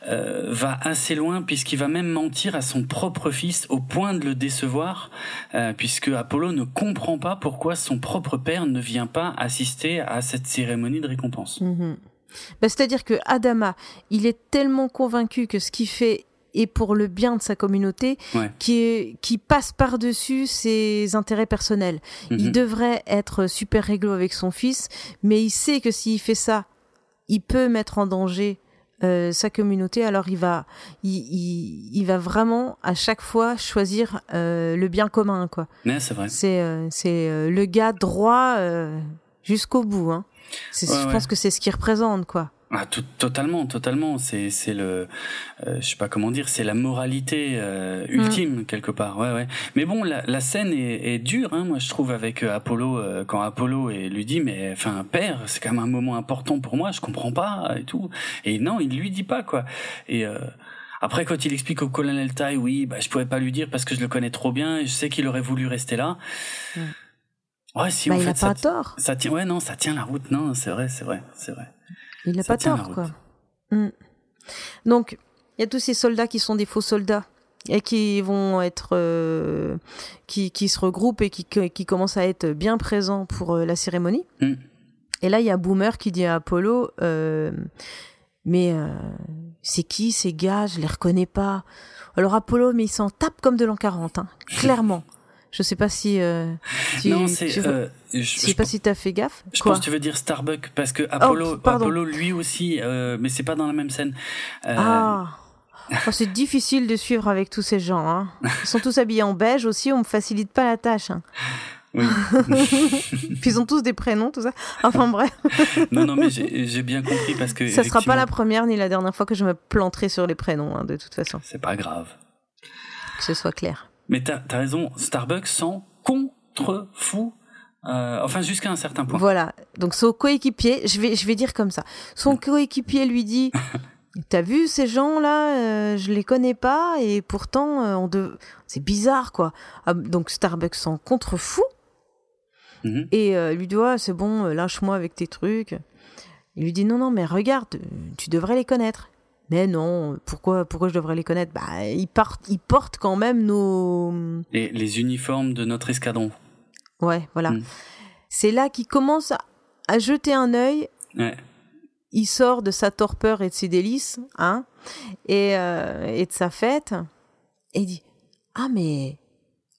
euh, va assez loin puisqu'il va même mentir à son propre fils au point de le décevoir euh, puisque Apollo ne comprend pas pourquoi son propre père ne vient pas assister à cette cérémonie de récompense. Mhm. Bah, c'est-à-dire que Adama, il est tellement convaincu que ce qu'il fait est pour le bien de sa communauté qui, qui passe par-dessus ses intérêts personnels. Il mhm. devrait être super réglo avec son fils, mais il sait que s'il fait ça, il peut mettre en danger euh, sa communauté, alors il va, il, va vraiment à chaque fois choisir euh, le bien commun, quoi. c'est vrai. C'est, euh, le gars droit jusqu'au bout, hein je pense que c'est ce qu'il représente, quoi. Ah, tout, totalement, totalement. C'est, c'est le, euh, je sais pas comment dire, c'est la moralité euh, ultime quelque part. Ouais, ouais. Mais bon, la, la scène est, est dure, hein, moi je trouve avec euh, Apollo euh, quand Apollo et lui dit, mais enfin père, c'est quand même un moment important pour moi, je comprends pas et tout. Et non, il lui dit pas quoi. Et après, quand il explique au colonel Tai, oui, bah, je pouvais pas lui dire parce que je le connais trop bien et je sais qu'il aurait voulu rester là. Ouais, si bah, il n'a pas tort. Ça tient, ouais, non, ça tient la route. Non, c'est vrai, c'est vrai, c'est vrai. Il n'a pas tort, quoi. Hmm. Donc, il y a tous ces soldats qui sont des faux soldats et qui vont être, euh, qui, qui, se regroupent et qui, qui commencent à être bien présents pour euh, la cérémonie. Hmm. Et là, il y a Boomer qui dit à Apollo, euh, mais c'est qui ces gars? Je les reconnais pas. Alors Apollo, mais il s'en tape comme de l'an 40, hein, clairement. Je sais pas si. Euh, non, c'est. Euh, je, sais pas si t'as fait gaffe. Je pense que tu veux dire Starbuck parce que Apollo, oh, Apollo lui aussi, euh, mais c'est pas dans la même scène. Euh, ah. Oh, c'est difficile de suivre avec tous ces gens. Hein. Ils sont tous habillés en beige aussi. On me facilite pas la tâche. Hein. Oui. Puis ils ont tous des prénoms, tout ça. Enfin bref. non, non, mais j'ai bien compris parce que. Ça sera pas la première ni la dernière fois que je me planterai sur les prénoms, hein, de toute façon. C'est pas grave. Que ce soit clair. Mais t'as as raison, Starbucks s'en contre-fou. Euh, enfin, jusqu'à un certain point. Voilà. Donc son coéquipier, je vais, je vais dire comme ça. Son coéquipier lui dit. T'as vu ces gens-là euh, Je les connais pas et pourtant euh, on de... c'est bizarre quoi. Ah, donc Starbucks s'en contre-fou mhm. et euh, lui dit c'est bon lâche-moi avec tes trucs. Il lui dit non non mais regarde tu devrais les connaître. Mais non, pourquoi, pourquoi je devrais les connaître? Bah, ils, partent, ils portent quand même nos... Les, uniformes de notre escadron. Ouais, voilà. Hmm. C'est là qu'il commence à, jeter un œil. Ouais. Il sort de sa torpeur et de ses délices, hein, et, euh, et de sa fête, et il dit Ah, mais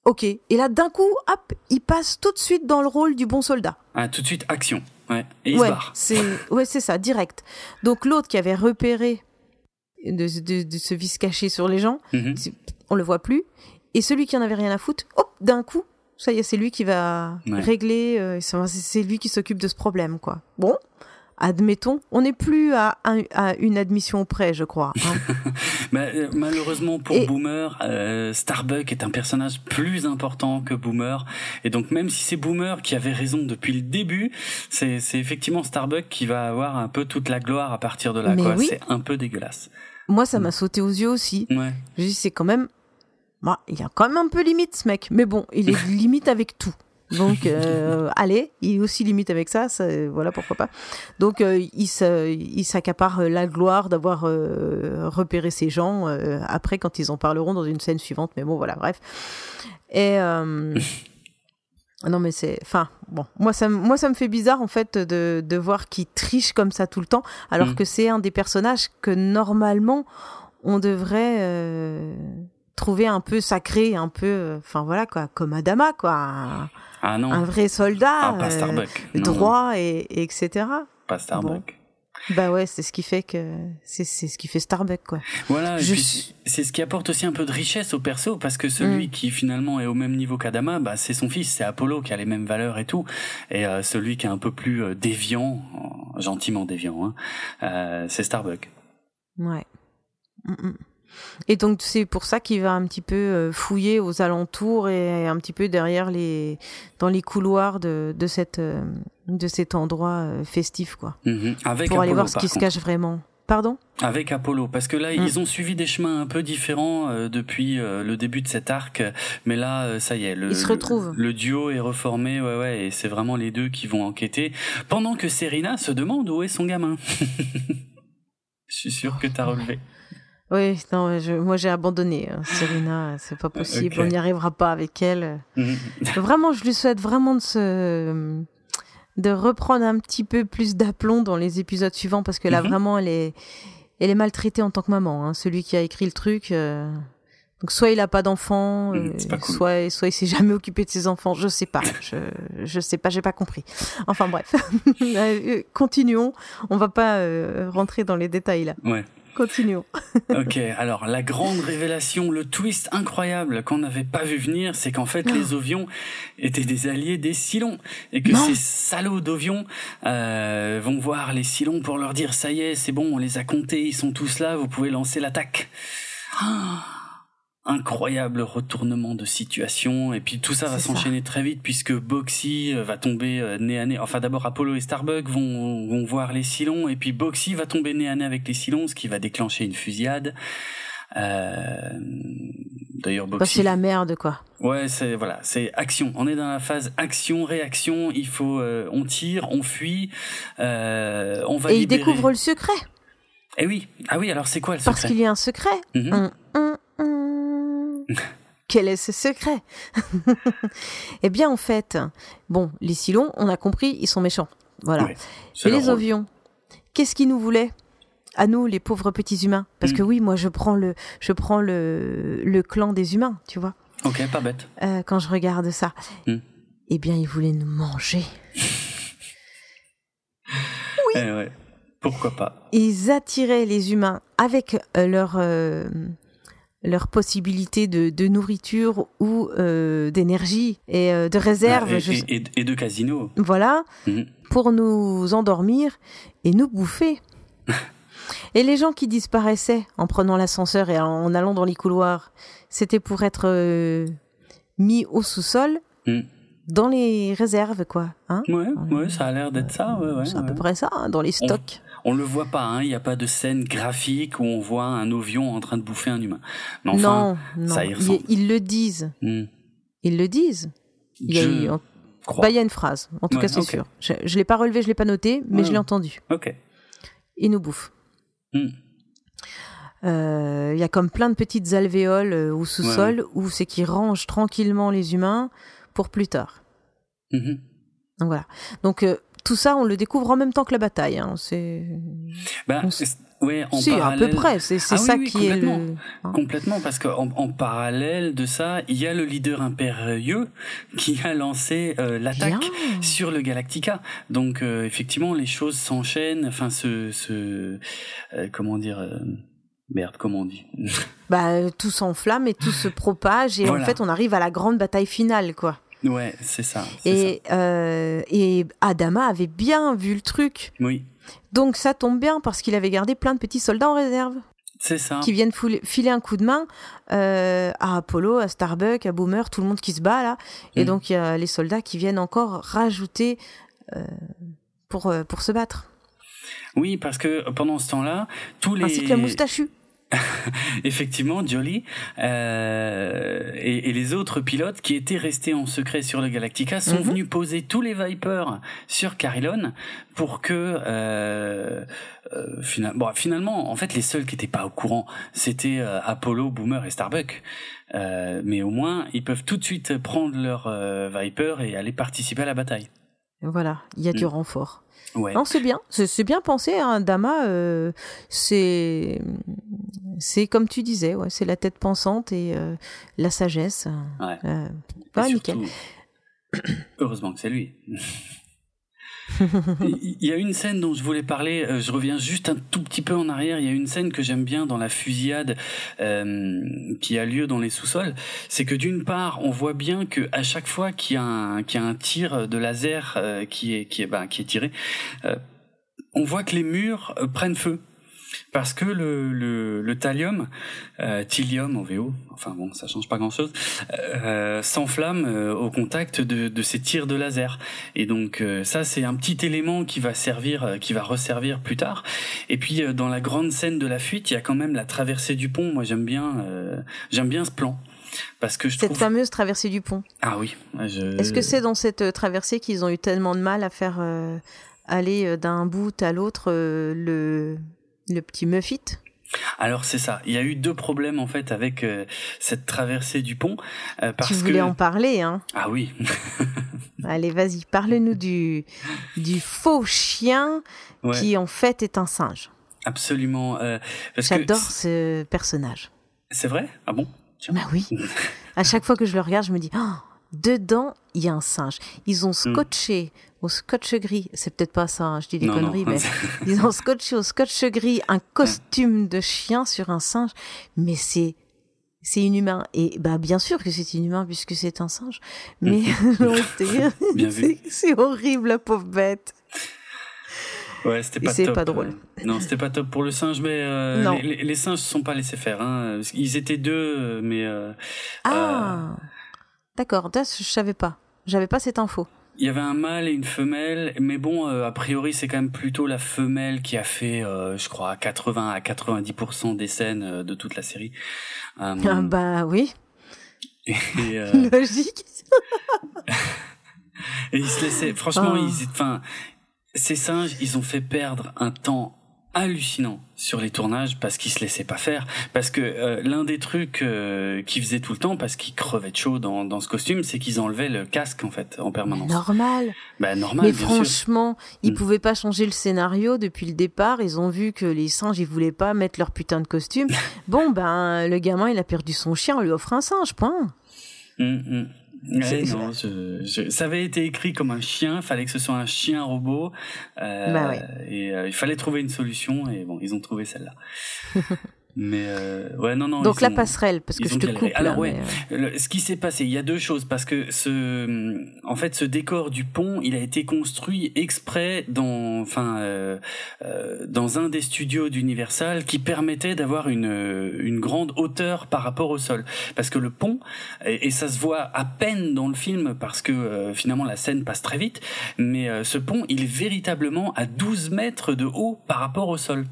Ok. Et là, d'un coup, hop, il passe tout de suite dans le rôle du bon soldat. Ah, tout de suite, action. Ouais. Et il se barre. C'est, ouais, c'est ça, direct. Donc l'autre qui avait repéré de, se vis cacher sur les gens. Mhm. On le voit plus. Et celui qui en avait rien à foutre, hop, d'un coup, ça y est, c'est lui qui va régler. Euh, c'est lui qui s'occupe de ce problème, quoi. Bon, admettons, on n'est plus à, une admission près, je crois. Hein. Euh, malheureusement pour Boomer, euh, Starbuck est un personnage plus important que Boomer. Et donc même si c'est Boomer qui avait raison depuis le début, c'est effectivement Starbuck qui va avoir un peu toute la gloire à partir de là. C'est un peu dégueulasse. Moi, ça m'a sauté aux yeux aussi. Ouais. Je dis, c'est quand même. Bah, il y a quand même un peu limite, ce mec. Mais bon, il est limite avec tout. Donc, euh, allez, il est aussi limite avec ça, voilà pourquoi pas. Donc, euh, il s'accapare la gloire d'avoir euh, repéré ces gens après quand ils en parleront dans une scène suivante. Mais bon, voilà, bref. Et non, mais c'est, enfin, bon, moi ça, moi ça me fait bizarre en fait de, de voir qu'il triche comme ça tout le temps, alors mm. que c'est un des personnages que normalement on devrait trouvé un peu sacré, un peu, enfin voilà quoi, comme Adama quoi. Ah non. Un vrai soldat, ah, pas Starbuck. droit et, etc. Pas Starbuck. Bah ouais, c'est ce qui fait que c'est c'est ce qui fait Starbucks quoi. Voilà, c'est ce qui apporte aussi un peu de richesse au perso parce que celui mm. qui finalement est au même niveau qu'Adama, bah c'est son fils, c'est Apollo qui a les mêmes valeurs et tout, et euh, celui qui est un peu plus euh, déviant, gentiment déviant, hein, euh, c'est Starbucks. Ouais. Mm, mm. Et donc c'est pour ça qu'il va un petit peu euh, fouiller aux alentours et un petit peu derrière les dans les couloirs de, de cette euh, de cet endroit euh, festif quoi. Mhm. Avec pour aller voir ce qui se cache vraiment. Pardon? Avec Apollo, parce que là, mm. ils ont suivi des chemins un peu différents depuis le début de cet arc, mais là, ça y est, le, se retrouvent. Le, duo est reformé, ouais, ouais, et c'est vraiment les deux qui vont enquêter, pendant que Serena se demande où est son gamin. Je suis sûr que t'as relevé. Oui, non, moi j'ai abandonné. Hein. Serena, c'est pas possible, on n'y arrivera pas avec elle. Mhm. vraiment, je lui souhaite vraiment de se de reprendre un petit peu plus d'aplomb dans les épisodes suivants parce que là mhm. vraiment elle est elle est maltraitée en tant que maman. Hein. Celui qui a écrit le truc. Euh, donc soit il a pas d'enfants, mhm, euh, soit soit il s'est jamais occupé de ses enfants, je sais pas, je je sais pas, j'ai pas compris. Enfin bref, euh, continuons, on va pas rentrer dans les détails là. Ouais. Continuons. ok, alors la grande révélation, le twist incroyable qu'on n'avait pas vu venir, c'est qu'en fait les Ovions étaient des alliés des Silons et que ces salauds d'Ovions euh, vont voir les Silons pour leur dire ça y est, c'est bon, on les a comptés, ils sont tous là, vous pouvez lancer l'attaque. Ah incroyable retournement de situation. Et puis tout ça va s'enchaîner très vite puisque Boxy euh, va tomber euh, nez à nez. Enfin d'abord Apollo et Starbuck vont, vont voir les Silons et puis Boxy va tomber nez à nez avec les Silons ce qui va déclencher une fusillade. Euh... d'ailleurs bah, Boxy c'est la merde quoi? Ouais c'est voilà c'est action. On est dans la phase action réaction. Il faut euh, on tire on fuit euh, on va et il découvre le secret. Eh oui. Ah oui alors c'est quoi le secret? parce qu'il y a un secret. Mm Quel est ce secret Eh bien, en fait, bon, les Silons, on a compris, ils sont méchants. Voilà. Et les Ovions, qu'est-ce qu'ils nous voulaient à nous, les pauvres petits humains? Parce mm. que oui, moi, je prends le, je prends le, le clan des humains, tu vois. Ok, pas bête. Euh, quand je regarde ça, mm. eh bien, ils voulaient nous manger. oui. Eh Pourquoi pas Ils attiraient les humains avec euh, leur euh, leur possibilité de, de nourriture ou euh, d'énergie et euh, de réserve. Bah, et, de casino. Voilà, mhm. pour nous endormir et nous bouffer. et les gens qui disparaissaient en prenant l'ascenseur et en allant dans les couloirs, c'était pour être euh, mis au sous-sol. Mhm. Dans les réserves, quoi. Hein ouais, ouais, ça a l'air d'être ça. Ouais, ouais, c'est à peu près ça, hein, dans les stocks on le voit pas, hein, il n'y a pas de scène graphique où on voit un ovion en train de bouffer un humain. Mais enfin, non, ça y ressemble. Ils, le disent. Hmm. Ils le disent. Il y, a, il bah, y a une phrase, en tout cas c'est sûr. Je, ne l'ai pas relevé, je l'ai pas noté, mais je l'ai entendu. Ok. Ils nous bouffent. Hmm. Euh, il y a comme plein de petites alvéoles euh, au sous-sol où c'est qu'ils rangent tranquillement les humains pour plus tard. Mm-hmm. Donc voilà. Donc euh, tout ça, on le découvre en même temps que la bataille. Hein. C'est. Ben, ouais, en si, parallèle... à peu près. C'est ah ça qui est le. Hein. Complètement, parce qu'en en, parallèle de ça, il y a le leader impérieux qui a lancé euh, l'attaque sur le Galactica. Donc euh, effectivement, les choses s'enchaînent. Enfin, ce, ce euh, comment dire. Merde, comment on dit? Bah, tout s'enflamme et tout se propage et en fait, on arrive à la grande bataille finale, quoi. Ouais, c'est ça. Et, Euh, et Adama avait bien vu le truc. Oui. Donc ça tombe bien parce qu'il avait gardé plein de petits soldats en réserve. C'est ça. Qui viennent filer un coup de main euh, à Apollo, à Starbuck, à Boomer, tout le monde qui se bat là. Et mm. donc il y a les soldats qui viennent encore rajouter euh, pour, pour se battre. Oui, parce que pendant ce temps-là, tous les. Ainsi que la moustachu. effectivement, Jolly euh, et, les autres pilotes qui étaient restés en secret sur le Galactica sont mhm. venus poser tous les Vipers sur Carillon pour que euh, euh bon, finalement, en fait, les seuls qui n'étaient pas au courant, c'était euh, Apollo, Boomer et Starbuck. Euh, mais au moins, ils peuvent tout de suite prendre leur Viper et aller participer à la bataille. Voilà, il y a du mm. renfort. Ouais. Non, c'est bien, c'est bien pensé. Hein. Dama, euh, c'est c'est comme tu disais, ouais, c'est la tête pensante et euh, la sagesse. Ouais. Euh, nickel. Heureusement que c'est lui. Il y a une scène dont je voulais parler, euh, je reviens juste un tout petit peu en arrière, il y a une scène que j'aime bien dans la fusillade euh, qui a lieu dans les sous-sols, c'est que d'une part, on voit bien que à chaque fois qu'il y a un, qu'il y a un tir de laser euh, qui est qui est bah, qui est tiré, euh, on voit que les murs prennent feu parce que le, le, le thallium, euh, en VO, enfin bon, ça change pas grand-chose, euh, s'enflamme euh, au contact de, de, ces tirs de laser. Et donc euh, ça, c'est un petit élément qui va servir, qui va resservir plus tard. Et puis dans la grande scène de la fuite, il y a quand même la traversée du pont. Moi, j'aime bien, j'aime bien ce plan. Parce que je cette fameuse traversée du pont. Ah oui. Je... Est-ce que c'est dans cette traversée qu'ils ont eu tellement de mal à faire aller d'un bout à l'autre le le petit Muffit alors c'est ça. Il y a eu deux problèmes en fait avec euh, cette traversée du pont. Euh, parce tu voulais en parler, hein Ah oui. Allez, vas-y, parle-nous du du faux chien qui en fait est un singe. Absolument. Euh, J'adore ce personnage. C'est vrai? Ah bon? Bah oui. à chaque fois que je le regarde, je me dis, oh, dedans il y a un singe. Ils ont hmm. scotché au scotch gris, c'est peut-être pas ça, hein, je dis des conneries, mais ils ont scotché au scotch gris un costume de chien sur un singe, mais c'est c'est inhumain. Et bah bien sûr que c'est inhumain puisque c'est un singe, mais c'est horrible la pauvre bête. Ouais, c'était pas top. pas drôle. Non, c'était pas top pour le singe, mais euh, les, les, singes se sont pas laissés faire. Hein. Ils étaient deux, mais. Euh, ah, euh... d'accord. Je savais pas. J'avais pas cette info. Il y avait un mâle et une femelle, mais bon, euh, a priori, c'est quand même plutôt la femelle qui a fait, euh, je crois, 80 à 90% des scènes euh, de toute la série. ah bah oui. Et, Logique. et ils se laissaient, franchement, oh. ils, enfin, ces singes, ils ont fait perdre un temps hallucinant sur les tournages parce qu'ils se laissaient pas faire. Parce que euh, l'un des trucs euh, qu'ils faisaient tout le temps parce qu'ils crevaient de chaud dans, dans ce costume c'est qu'ils enlevaient le casque en fait en permanence. Normal. Bah normal mais franchement ils mm. pouvaient pas changer le scénario depuis le départ. Ils ont vu que les singes ils voulaient pas mettre leur putain de costume. Bon ben le gamin il a perdu son chien on lui offre un singe point. Mm, mm. Ouais, non, je, ça avait été écrit comme un chien, fallait que ce soit un chien robot, euh, bah et euh, il fallait trouver une solution, et bon, ils ont trouvé celle-là. Mais euh, ouais, non, non. Donc la passerelle, parce que je te coupe. Alors ouais, euh, ce qui s'est passé, il y a deux choses parce que ce, en fait, ce décor du pont, il a été construit exprès dans, enfin, euh, euh dans un des studios d'Universal qui permettait d'avoir une une grande hauteur par rapport au sol, parce que le pont et, et ça se voit à peine dans le film parce que euh, finalement la scène passe très vite, mais ce pont, il est véritablement à 12 mètres de haut par rapport au sol.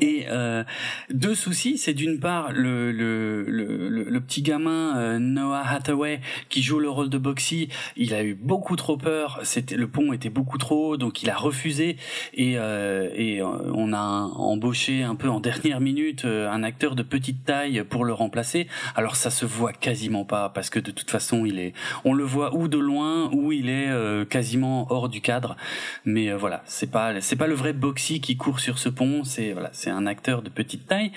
Et euh, deux soucis, c'est d'une part le, le, le, le, petit gamin euh, Noah Hathaway qui joue le rôle de Boxy, il a eu beaucoup trop peur, c'était le pont était beaucoup trop haut, donc il a refusé et, euh, et euh, on a embauché un peu en dernière minute euh, un acteur de petite taille pour le remplacer. Alors ça se voit quasiment pas parce que de toute façon il est, on le voit ou de loin ou il est quasiment hors du cadre. Mais voilà, c'est pas c'est pas le vrai Boxy qui court sur ce pont, c'est c'est un acteur de petite taille.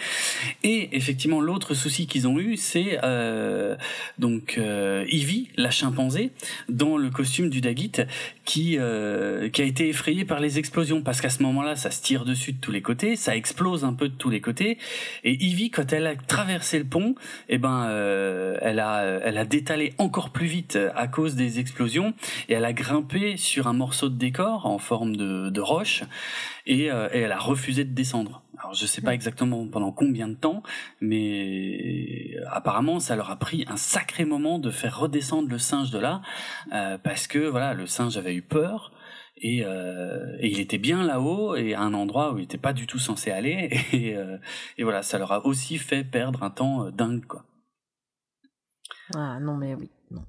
Et effectivement, l'autre souci qu'ils ont eu, c'est euh, donc euh, Ivy, la chimpanzé, dans le costume du Daguit, qui euh, qui a été effrayée par les explosions parce qu'à ce moment-là, ça se tire dessus de tous les côtés, ça explose un peu de tous les côtés. Et Ivy, quand elle a traversé le pont, eh ben, euh, elle a elle a détalé encore plus vite à cause des explosions et elle a grimpé sur un morceau de décor en forme de, de roche et, euh, et elle a refusé de descendre. Alors je sais pas exactement pendant combien de temps, mais apparemment ça leur a pris un sacré moment de faire redescendre le singe de là, euh, parce que voilà le singe avait eu peur et, euh, et il était bien là-haut et à un endroit où il n'était pas du tout censé aller et, euh, et, voilà ça leur a aussi fait perdre un temps euh, dingue quoi. Ah non mais oui non.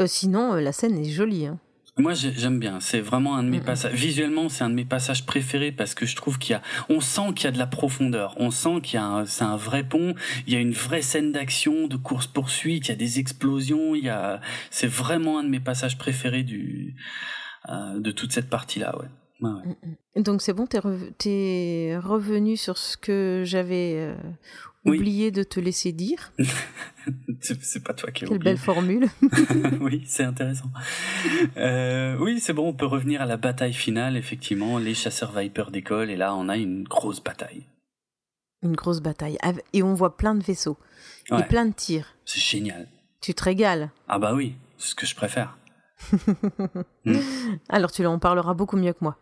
Euh, sinon la scène est jolie. Hein. Moi, j'aime bien. C'est vraiment un de mes passages. Visuellement, c'est un de mes passages préférés parce que je trouve qu'il y a, on sent qu'il y a de la profondeur. On sent qu'il y a, c'est un vrai pont. Il y a une vraie scène d'action, de course poursuite. Il y a des explosions. Il y a, c'est vraiment un de mes passages préférés du, de toute cette partie-là, ouais. Donc c'est bon, t'es es revenu sur ce que j'avais oublié de te laisser dire. c'est pas toi qui Quelle belle formule. oui, c'est intéressant. Euh, oui, c'est bon, on peut revenir à la bataille finale, effectivement. Les chasseurs Viper d'école, et là, on a une grosse bataille. Une grosse bataille. Et on voit plein de vaisseaux. Et plein de tirs. C'est génial. Tu te régales. Ah bah oui, c'est ce que je préfère. Alors tu en parleras beaucoup mieux que moi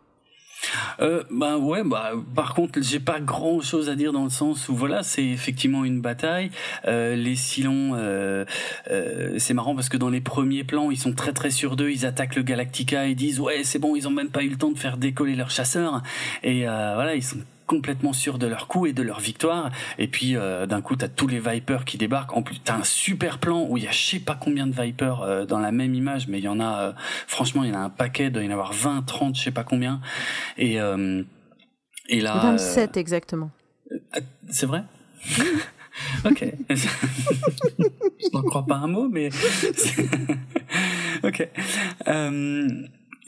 euh, bah ouais, bah par contre, j'ai pas grand chose à dire dans le sens où voilà, c'est effectivement une bataille. Euh, les Silons, euh, euh, c'est marrant parce que dans les premiers plans, ils sont très très sûrs d'eux, ils attaquent le Galactica et disent ouais c'est bon, ils ont même pas eu le temps de faire décoller leurs chasseurs et euh, voilà, ils sont complètement sûrs de leur coup et de leur victoire. Et puis euh, d'un coup, t'as tous les Vipers qui débarquent. En plus, t'as un super plan où il y a je sais pas combien de Vipers euh, dans la même image, mais il y en a, euh, franchement, il y en a un paquet, il doit y en avoir 20, 30, je sais pas combien. Et, et là... 27 exactement. C'est vrai? Ok. je n'en crois pas un mot, mais... ok.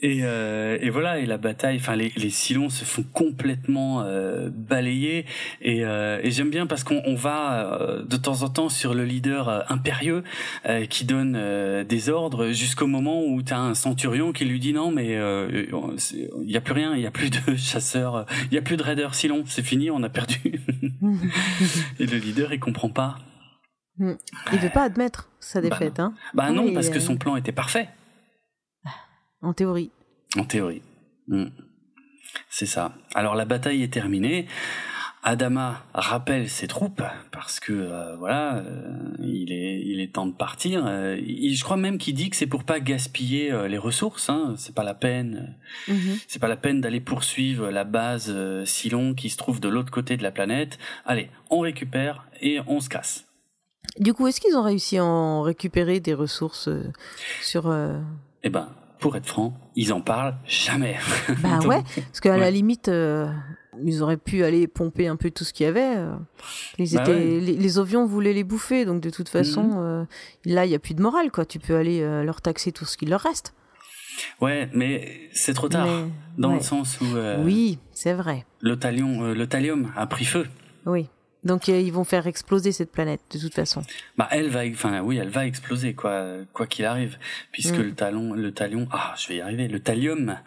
Et, euh, et, voilà, et la bataille, enfin les, les Silons se font complètement euh, balayer. Et, euh, et j'aime bien parce qu'on on va euh, de temps en temps sur le leader euh, impérieux euh, qui donne des ordres jusqu'au moment où tu as un centurion qui lui dit non mais il n'y a plus rien, il n'y a plus de chasseurs, il n'y a plus de raiders Silons, c'est fini, on a perdu. et le leader il comprend pas. Hmm. Il veut pas admettre sa bah défaite. Bah hein. bah non, parce que son plan était parfait. En théorie. En théorie. Hmm. C'est ça. Alors la bataille est terminée. Adama rappelle ses troupes parce que euh, voilà, euh, il est il est temps de partir. Euh, je crois même qu'il dit que c'est pour pas gaspiller les ressources. Hein. C'est pas la peine. Mhm. C'est pas la peine d'aller poursuivre la base Silon qui se trouve de l'autre côté de la planète. Allez, on récupère et on se casse. Du coup, est-ce qu'ils ont réussi à en récupérer des ressources sur Eh ben, pour être franc, ils en parlent jamais. Bah ouais, parce qu'à la limite, euh, ils auraient pu aller pomper un peu tout ce qu'il y avait. Euh. Ils bah étaient, les, les, ovions voulaient les bouffer, donc de toute façon, mhm. euh, là, il n'y a plus de morale, quoi. Tu peux aller leur taxer tout ce qu'il leur reste. Ouais, mais c'est trop tard, dans le sens où... oui, c'est vrai. Le, talion, le thallium a pris feu. Oui. Donc euh, ils vont faire exploser cette planète de toute façon. Bah elle va, enfin oui, elle va exploser quoi, quoi qu'il arrive, puisque mm. le talon, le talion, ah je vais y arriver, le thallium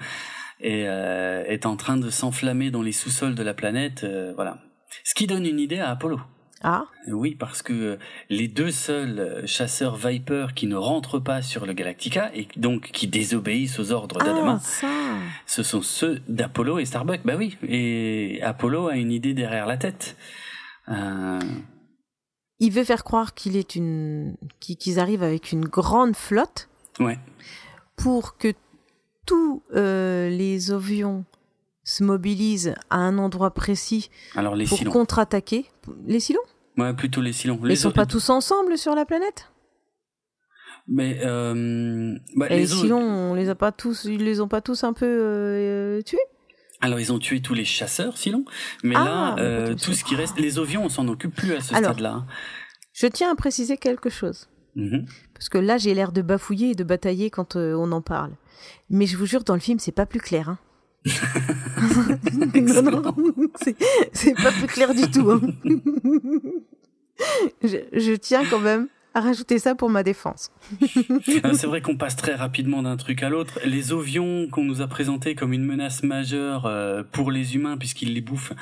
est, euh, est en train de s'enflammer dans les sous-sols de la planète, euh, voilà. Ce qui donne une idée à Apollo. Ah. Oui, parce que les deux seuls chasseurs Viper qui ne rentrent pas sur le Galactica et donc qui désobéissent aux ordres d'Adama, ah, ce sont ceux d'Apollo et Starbuck. Bah oui, et Apollo a une idée derrière la tête. Euh, il veut faire croire qu'il est une, qu'ils arrivent avec une grande flotte. Ouais. Pour que tous euh, les avions se mobilisent à un endroit précis Alors, les pour contre-attaquer. Les silons? Ouais, plutôt les silons. Les Ils sont pas tous ensemble sur la planète? Mais euh, bah, les, silons, on les a pas tous, ils les ont pas tous un peu tués? Alors ils ont tué tous les chasseurs, sinon, mais là, ah, euh, tout ce qui reste, les ovions, on s'en occupe plus à ce stade-là. Je tiens à préciser quelque chose, mm-hmm. parce que là j'ai l'air de bafouiller et de batailler quand euh, on en parle. Mais je vous jure, dans le film, c'est pas plus clair. Hein. non, non, c'est pas plus clair du tout. Hein. je tiens quand même à rajouter ça pour ma défense. Ah, c'est vrai qu'on passe très rapidement d'un truc à l'autre. Les ovions qu'on nous a présentés comme une menace majeure euh, pour les humains puisqu'ils les bouffent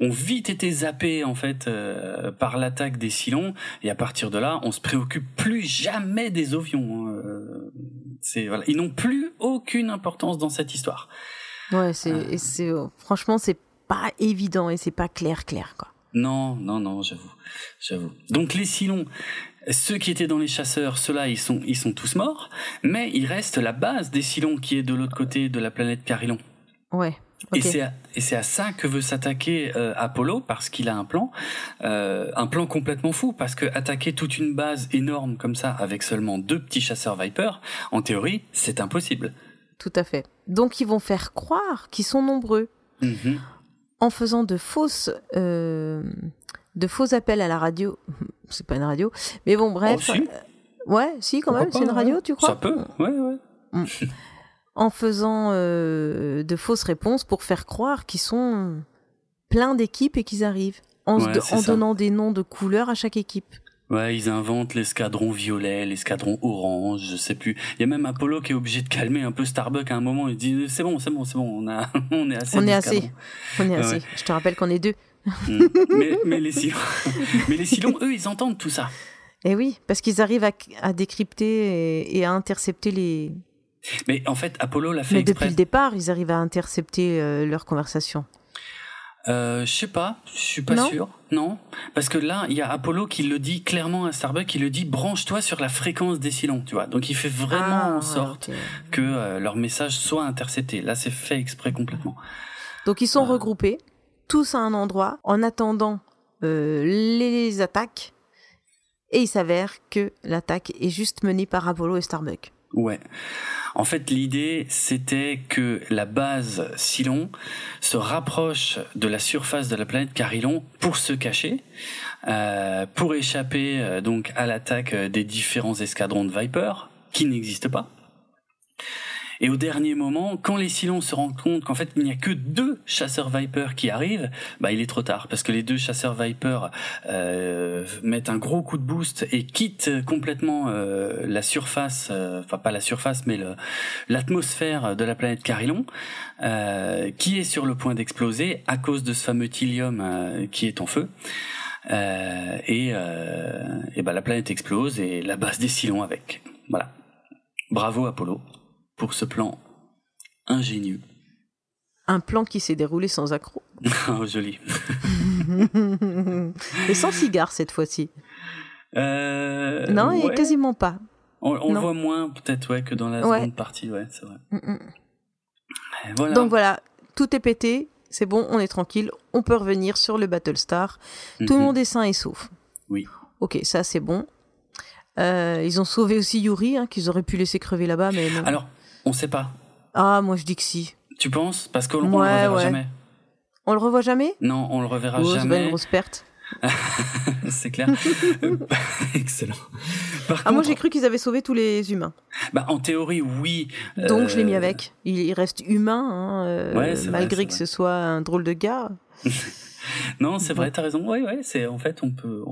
ont vite été zappés en fait euh, par l'attaque des Silons et à partir de là, on se préoccupe plus jamais des ovions. Hein. Euh, c'est voilà, ils n'ont plus aucune importance dans cette histoire. Ouais, c'est c'est franchement c'est pas évident et c'est pas clair clair quoi. Non, non, non, j'avoue, j'avoue. Donc les Silons, ceux qui étaient dans les chasseurs, ceux-là, ils sont, ils sont tous morts, mais il reste la base des Silons qui est de l'autre côté de la planète Carillon. Ouais. Et c'est à, ça que veut s'attaquer euh, Apollo parce qu'il a un plan, euh, un plan complètement fou parce que attaquer toute une base énorme comme ça avec seulement deux petits chasseurs Viper, en théorie, c'est impossible. Tout à fait. Donc ils vont faire croire qu'ils sont nombreux mm-hmm. en faisant de fausses euh, de faux appels à la radio. C'est pas une radio, mais bon, bref. Oh, euh, ouais, si, quand même, c'est une radio, tu crois? Ça peut, ouais, ouais. Mm. en faisant euh, de fausses réponses pour faire croire qu'ils sont plein d'équipes et qu'ils arrivent, en, en donnant des noms de couleurs à chaque équipe. Ouais, ils inventent l'escadron violet, l'escadron orange, je sais plus. Il y a même Apollo qui est obligé de calmer un peu Starbuck à un moment. Il dit c'est bon, c'est bon, c'est bon, on a, on est assez. On est assez. On est assez. Je te rappelle qu'on est deux. Mm. mais, mais, les silons, mais les silons, eux, ils entendent tout ça. Eh oui, parce qu'ils arrivent à, à décrypter et, à intercepter les. Mais en fait, Apollo l'a fait. Mais depuis le départ, ils arrivent à intercepter euh, leur conversation. Euh, je sais pas, je suis pas sûr. Non, parce que là, il y a Apollo qui le dit clairement à Starbuck, qui le dit branche-toi sur la fréquence des silons, tu vois. Donc il fait vraiment ah, en sorte que euh, leur message soit intercepté. Là, c'est fait exprès complètement. Donc ils sont regroupés, tous à un endroit, en attendant euh, les attaques. Et il s'avère que l'attaque est juste menée par Apollo et Starbuck. Ouais. En fait, l'idée, c'était que la base Silon se rapproche de la surface de la planète Carillon pour se cacher, euh, pour échapper euh, donc à l'attaque des différents escadrons de Viper, qui n'existent pas. Et au dernier moment, quand les Silons se rendent compte qu'en fait il n'y a que deux chasseurs Viper qui arrivent, bah il est trop tard parce que les deux chasseurs Viper euh, mettent un gros coup de boost et quittent complètement euh, la surface, euh, enfin pas la surface mais l'atmosphère de la planète Carillon, euh, qui est sur le point d'exploser à cause de ce fameux thylium euh, qui est en feu. et, et bah, la planète explose et la base des Silons avec. Voilà. Bravo Apollo pour ce plan ingénieux. Un plan qui s'est déroulé sans accroc. oh, joli. Et sans cigare cette fois-ci. Euh, non, et quasiment pas. On, le voit moins peut-être ouais, que dans la seconde partie, ouais, c'est vrai. Mm, mm. Voilà. Donc voilà, tout est pété, c'est bon, on est tranquille, on peut revenir sur le Battlestar. Tout le mhm. monde est sain et sauf. Oui. Ok, ça c'est bon. Euh, ils ont sauvé aussi Yuri, hein, qu'ils auraient pu laisser crever là-bas, mais non. Alors, on sait pas. Ah, moi je dis que si. Tu penses? Parce qu'on le reverra jamais. On le revoit jamais? Non, on le reverra oh, jamais. C'est une grosse perte. c'est clair. Excellent. ah, moi j'ai cru qu'ils avaient sauvé tous les humains. Bah en théorie oui. Donc je l'ai mis euh, avec. Il, reste humain, hein, euh, malgré que ce soit un drôle de gars. non, c'est vrai, t'as raison. Oui, ouais, c'est en fait, on peut,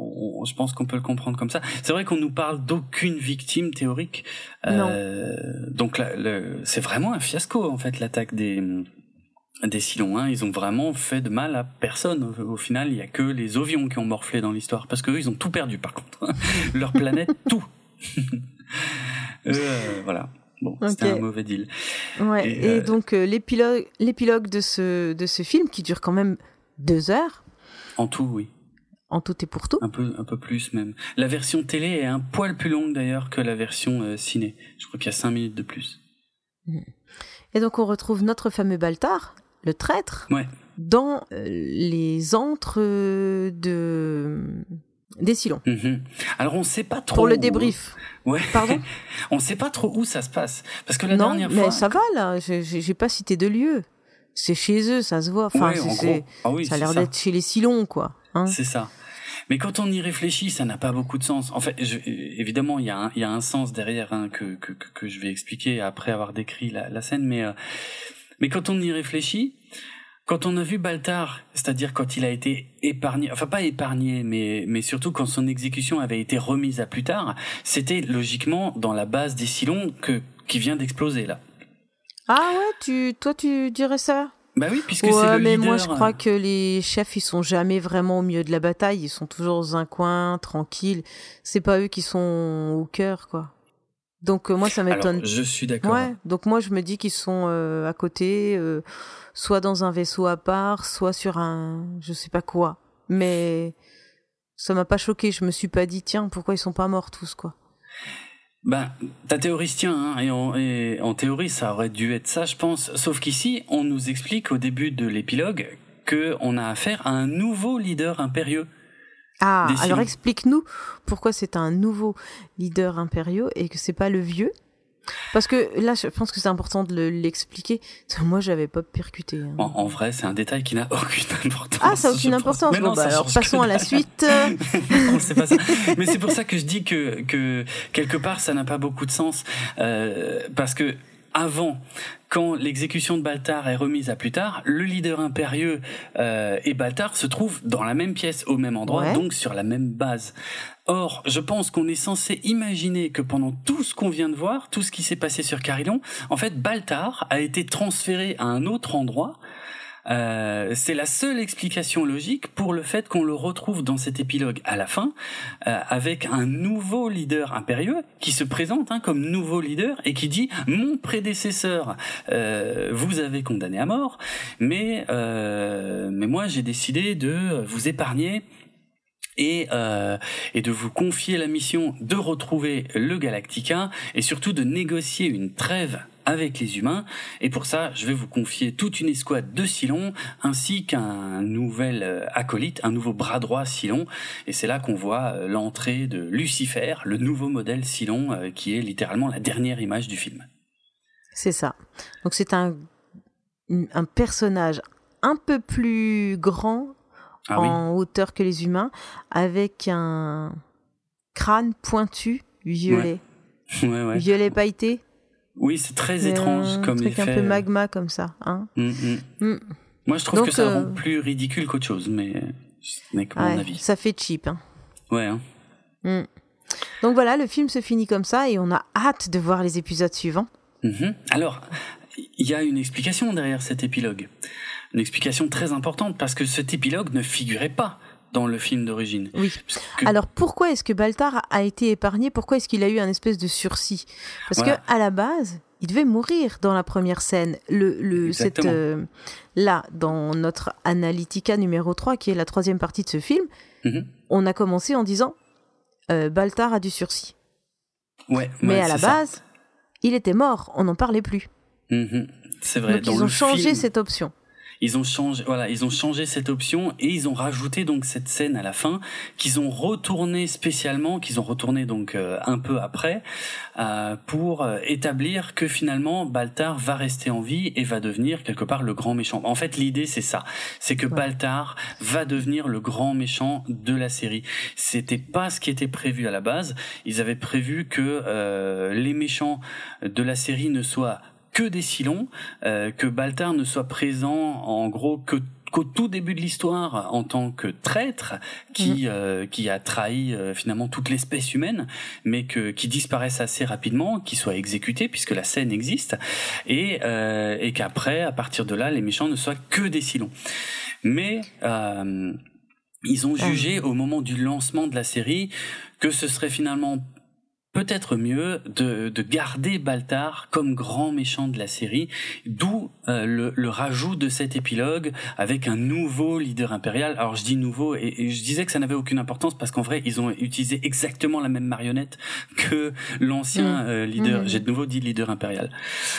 je pense qu'on peut le comprendre comme ça. C'est vrai qu'on nous parle d'aucune victime théorique. Euh, donc c'est vraiment un fiasco en fait l'attaque des des Silons. Hein. Ils ont vraiment fait de mal à personne. Au, final, il y a que les Ovions qui ont morflé dans l'histoire parce qu'eux, ils ont tout perdu par contre. Leur planète, tout. euh, voilà. Bon, c'était un mauvais deal. Ouais. Et, euh, donc euh, l'épilogue, l'épilogue de ce de ce film qui dure quand même deux heures. En tout, oui. En tout et pour tout. Un peu, un peu plus même. La version télé est un poil plus longue d'ailleurs que la version euh, ciné. Je crois qu'il y a cinq minutes de plus. Et donc on retrouve notre fameux Baltar, le traître, ouais. dans euh, les antres de des Silons. Mhm. Alors on sait pas trop. Pour le débrief. Ouais. Pardon. on sait pas trop où ça se passe parce que la dernière fois. mais ça va là. J'ai pas cité de lieu c'est chez eux, ça se voit. Enfin, ah ça a l'air d'être chez les Silons, quoi. Hein. c'est ça. Mais quand on y réfléchit, ça n'a pas beaucoup de sens. En fait, évidemment, il y, a un, y a un sens derrière hein, que, que, que, je vais expliquer après avoir décrit la, la scène. Mais, euh, mais quand on y réfléchit, quand on a vu Baltar, c'est-à-dire quand il a été épargné, enfin pas épargné, mais, mais surtout quand son exécution avait été remise à plus tard, c'était logiquement dans la base des Silons que, qui vient d'exploser là. Ah ouais, tu, toi tu dirais ça? Bah oui, puisque c'est le mais moi je crois que les chefs ils sont jamais vraiment au milieu de la bataille, ils sont toujours dans un coin, tranquilles. C'est pas eux qui sont au cœur, quoi. Donc euh, moi ça m'étonne. Je suis d'accord. Ouais, donc moi je me dis qu'ils sont euh, à côté, euh, soit dans un vaisseau à part, soit sur un, je sais pas quoi. Mais ça m'a pas choqué. Je me suis pas dit tiens pourquoi ils sont pas morts tous quoi? Ben, ta théorie se tient, hein, et, en, et, en, théorie, ça aurait dû être ça, je pense. Sauf qu'ici, on nous explique au début de l'épilogue que on a affaire à un nouveau leader impérieux. Ah, alors explique-nous pourquoi c'est un nouveau leader impérieux et que c'est pas le vieux parce que là, je pense que c'est important de l'expliquer. Moi, j'avais pas percuté. Hein. En, vrai, c'est un détail qui n'a aucune importance. Ah, ça n'a aucune importance. Bon, bah, alors passons à la suite. non, pas ça. Mais c'est pour ça que je dis que, que quelque part, ça n'a pas beaucoup de sens. Euh, parce que avant, quand l'exécution de Baltar est remise à plus tard, le leader impérieux euh, et Baltar se trouvent dans la même pièce, au même endroit, donc sur la même base. Or, je pense qu'on est censé imaginer que pendant tout ce qu'on vient de voir, tout ce qui s'est passé sur Carillon, en fait, Baltar a été transféré à un autre endroit euh, c'est la seule explication logique pour le fait qu'on le retrouve dans cet épilogue à la fin, euh, avec un nouveau leader impérieux qui se présente hein, comme nouveau leader et qui dit mon prédécesseur euh, vous avez condamné à mort, mais mais moi j'ai décidé de vous épargner et, euh, et de vous confier la mission de retrouver le Galactica et surtout de négocier une trêve avec les humains. Et pour ça, je vais vous confier toute une escouade de Silon ainsi qu'un nouvel euh, acolyte, un nouveau bras droit Silon. Et c'est là qu'on voit euh, l'entrée de Lucifer, le nouveau modèle Silon, euh, qui est littéralement la dernière image du film. C'est ça. Donc c'est un, un personnage un peu plus grand ah en hauteur que les humains, avec un crâne pointu violet. Violet pailleté. Oui, c'est très étrange comme truc un peu magma comme ça. Hein mm, mm. Mm. Moi, je trouve que ça rend euh, plus ridicule qu'autre chose, mais ce n'est que mon avis. Ça fait cheap. Hein. Ouais. Hein. Donc voilà, le film se finit comme ça et on a hâte de voir les épisodes suivants. Mm-hmm. Alors, il y a une explication derrière cet épilogue une explication très importante parce que cet épilogue ne figurait pas dans le film d'origine. Oui. Alors pourquoi est-ce que Baltar a été épargné? Pourquoi est-ce qu'il a eu un espèce de sursis? Parce que à la base, il devait mourir dans la première scène. Le, le cette, euh, là, dans notre Analytica numéro 3, qui est la troisième partie de ce film, mhm. on a commencé en disant euh, Baltar a du sursis. Ouais, Mais à la base, il était mort, on n'en parlait plus. Mhm. C'est vrai. Donc ils ont changé cette option ils ont changé, voilà, ils ont changé cette option et ils ont rajouté donc cette scène à la fin qu'ils ont retourné spécialement, qu'ils ont retourné donc euh, un peu après euh, pour euh, établir que finalement Baltar va rester en vie et va devenir quelque part le grand méchant. En fait, l'idée c'est ça, c'est que Baltar va devenir le grand méchant de la série. C'était pas ce qui était prévu à la base. Ils avaient prévu que les méchants de la série ne soient que des Silons, euh, que Baltar ne soit présent en gros que qu'au tout début de l'histoire en tant que traître qui mm. euh, qui a trahi euh, finalement toute l'espèce humaine mais que qui disparaisse assez rapidement qui soit exécuté puisque la scène existe et et qu'après à partir de là les méchants ne soient que des Silons mais ils ont ah. jugé au moment du lancement de la série que ce serait finalement peut-être mieux de, de, garder Baltar comme grand méchant de la série, d'où euh, le, le, rajout de cet épilogue avec un nouveau leader impérial. Alors je dis nouveau et, je disais que ça n'avait aucune importance parce qu'en vrai ils ont utilisé exactement la même marionnette que l'ancien mmh. euh, leader. Mmh. J'ai de nouveau dit leader impérial.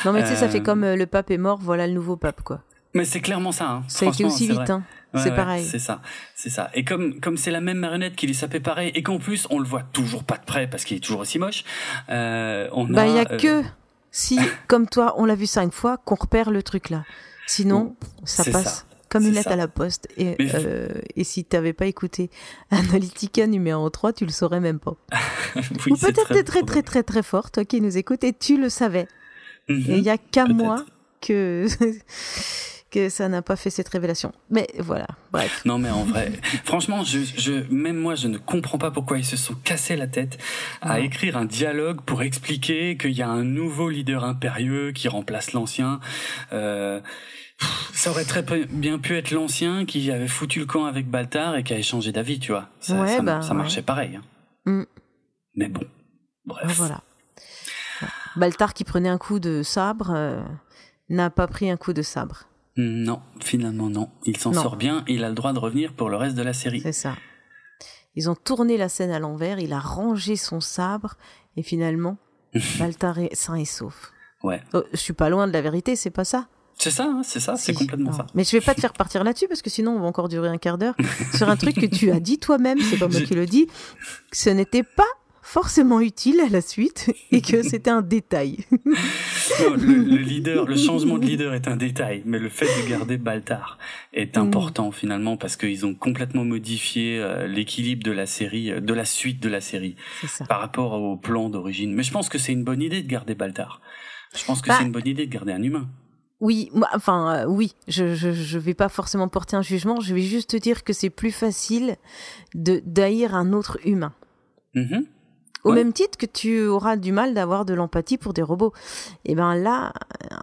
Non mais tu sais ça fait euh, comme le pape est mort, voilà le nouveau pape quoi. Mais c'est clairement ça. Hein. Ça a été aussi vite. Hein c'est pareil. C'est ça, c'est ça. Et comme comme c'est la même marionnette qui lui sapait pareil, et qu'en plus on le voit toujours pas de près parce qu'il est toujours aussi moche. Euh, on bah il y a euh, que si comme toi on l'a vu cinq fois qu'on repère le truc là. Sinon ça passe. Comme une lettre à la poste. Et, euh, et si tu n'avais pas écouté Analytica numéro 3, tu le saurais même pas. Ou peut-être t'es très, très, très, très fort, toi qui nous écoutes, et tu le savais. Mhm. il n'y a qu'à moi que que ça n'a pas fait cette révélation. Mais voilà, bref. Non, mais en vrai, franchement, je, je, même moi, je ne comprends pas pourquoi ils se sont cassés la tête à écrire un dialogue pour expliquer qu'il y a un nouveau leader impérieux qui remplace l'ancien. Euh, ça aurait très bien pu être l'ancien qui avait foutu le camp avec Baltar et qui avait changé d'avis, tu vois. Ça, ça, bah, marchait pareil. Hein. Mm. Mais bon, bref. Voilà. Baltar qui prenait un coup de sabre euh, n'a pas pris un coup de sabre. Non, finalement non. Il s'en sort bien, il a le droit de revenir pour le reste de la série. C'est ça. Ils ont tourné la scène à l'envers, il a rangé son sabre, et finalement, Baltar est sain et sauf. Ouais. Oh, je suis pas loin de la vérité, c'est pas ça c'est ça, hein, c'est ça, c'est complètement ça. Mais je vais pas te faire partir là-dessus parce que sinon on va encore durer un quart d'heure sur un truc que tu as dit toi-même, c'est pas moi qui le dis. Ce n'était pas forcément utile à la suite et que c'était un détail. le, leader, le changement de leader est un détail, mais le fait de garder Baltar est mm. important finalement parce qu'ils ont complètement modifié euh, l'équilibre de la série, euh, de la suite de la série par rapport au plan d'origine. Mais je pense que c'est une bonne idée de garder Baltar. Je pense que c'est bah une bonne idée de garder un humain. Oui, enfin oui, je, je vais pas forcément porter un jugement, je vais juste te dire que c'est plus facile de d'haïr un autre humain. Mm-hmm. Au même titre que tu auras du mal d'avoir de l'empathie pour des robots. Et eh ben là,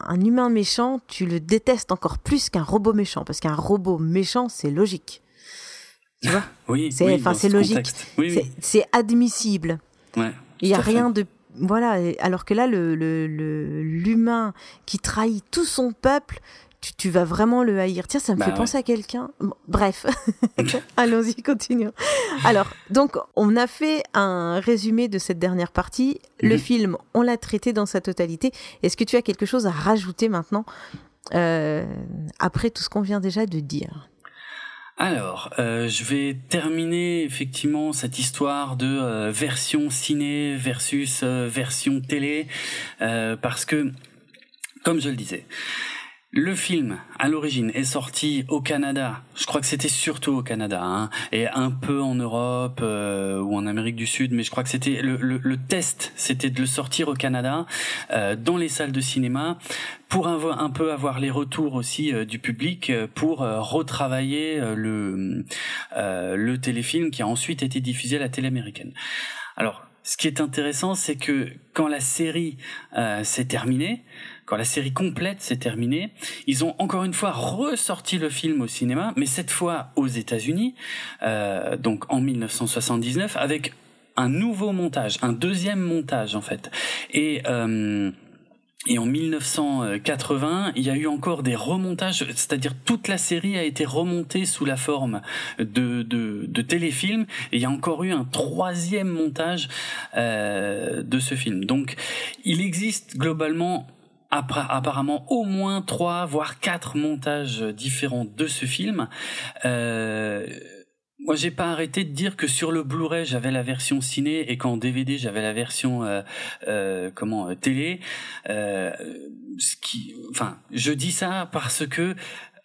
un humain méchant, tu le détestes encore plus qu'un robot méchant, parce qu'un robot méchant, c'est logique. Tu vois? Oui, c'est enfin c'est logique. c'est admissible. Ouais, Il y a rien de voilà, alors que là, le l'humain qui trahit tout son peuple, tu, vas vraiment le haïr. Tiens, ça me bah fait penser à quelqu'un. bref, allons-y, continuons. Alors, donc, on a fait un résumé de cette dernière partie. Le mhm. film, on l'a traité dans sa totalité. Est-ce que tu as quelque chose à rajouter maintenant, euh, après tout ce qu'on vient déjà de dire? Alors, euh, je vais terminer effectivement cette histoire de euh, version ciné versus version télé, parce que, comme je le disais, le film, à l'origine, est sorti au Canada. Je crois que c'était surtout au Canada, hein, et un peu en Europe euh, ou en Amérique du Sud, mais je crois que c'était le, le, test, c'était de le sortir au Canada, euh, dans les salles de cinéma, pour un peu avoir les retours aussi euh, du public, pour retravailler le le téléfilm qui a ensuite été diffusé à la télé américaine. Alors, ce qui est intéressant, c'est que quand la série s'est terminée, quand la série complète s'est terminée, ils ont encore une fois ressorti le film au cinéma, mais cette fois aux États-Unis, euh, donc en 1979, avec un nouveau montage, un deuxième montage en fait. Et euh, et en 1980, il y a eu encore des remontages, c'est-à-dire toute la série a été remontée sous la forme de, de, de téléfilm, et il y a encore eu un troisième montage euh, de ce film. Donc, il existe globalement apparemment au moins trois voire quatre montages différents de ce film. Euh, moi, j'ai pas arrêté de dire que sur le Blu-ray j'avais la version ciné et qu'en DVD j'avais la version euh, euh, comment euh, télé. Euh, ce qui, enfin, je dis ça parce que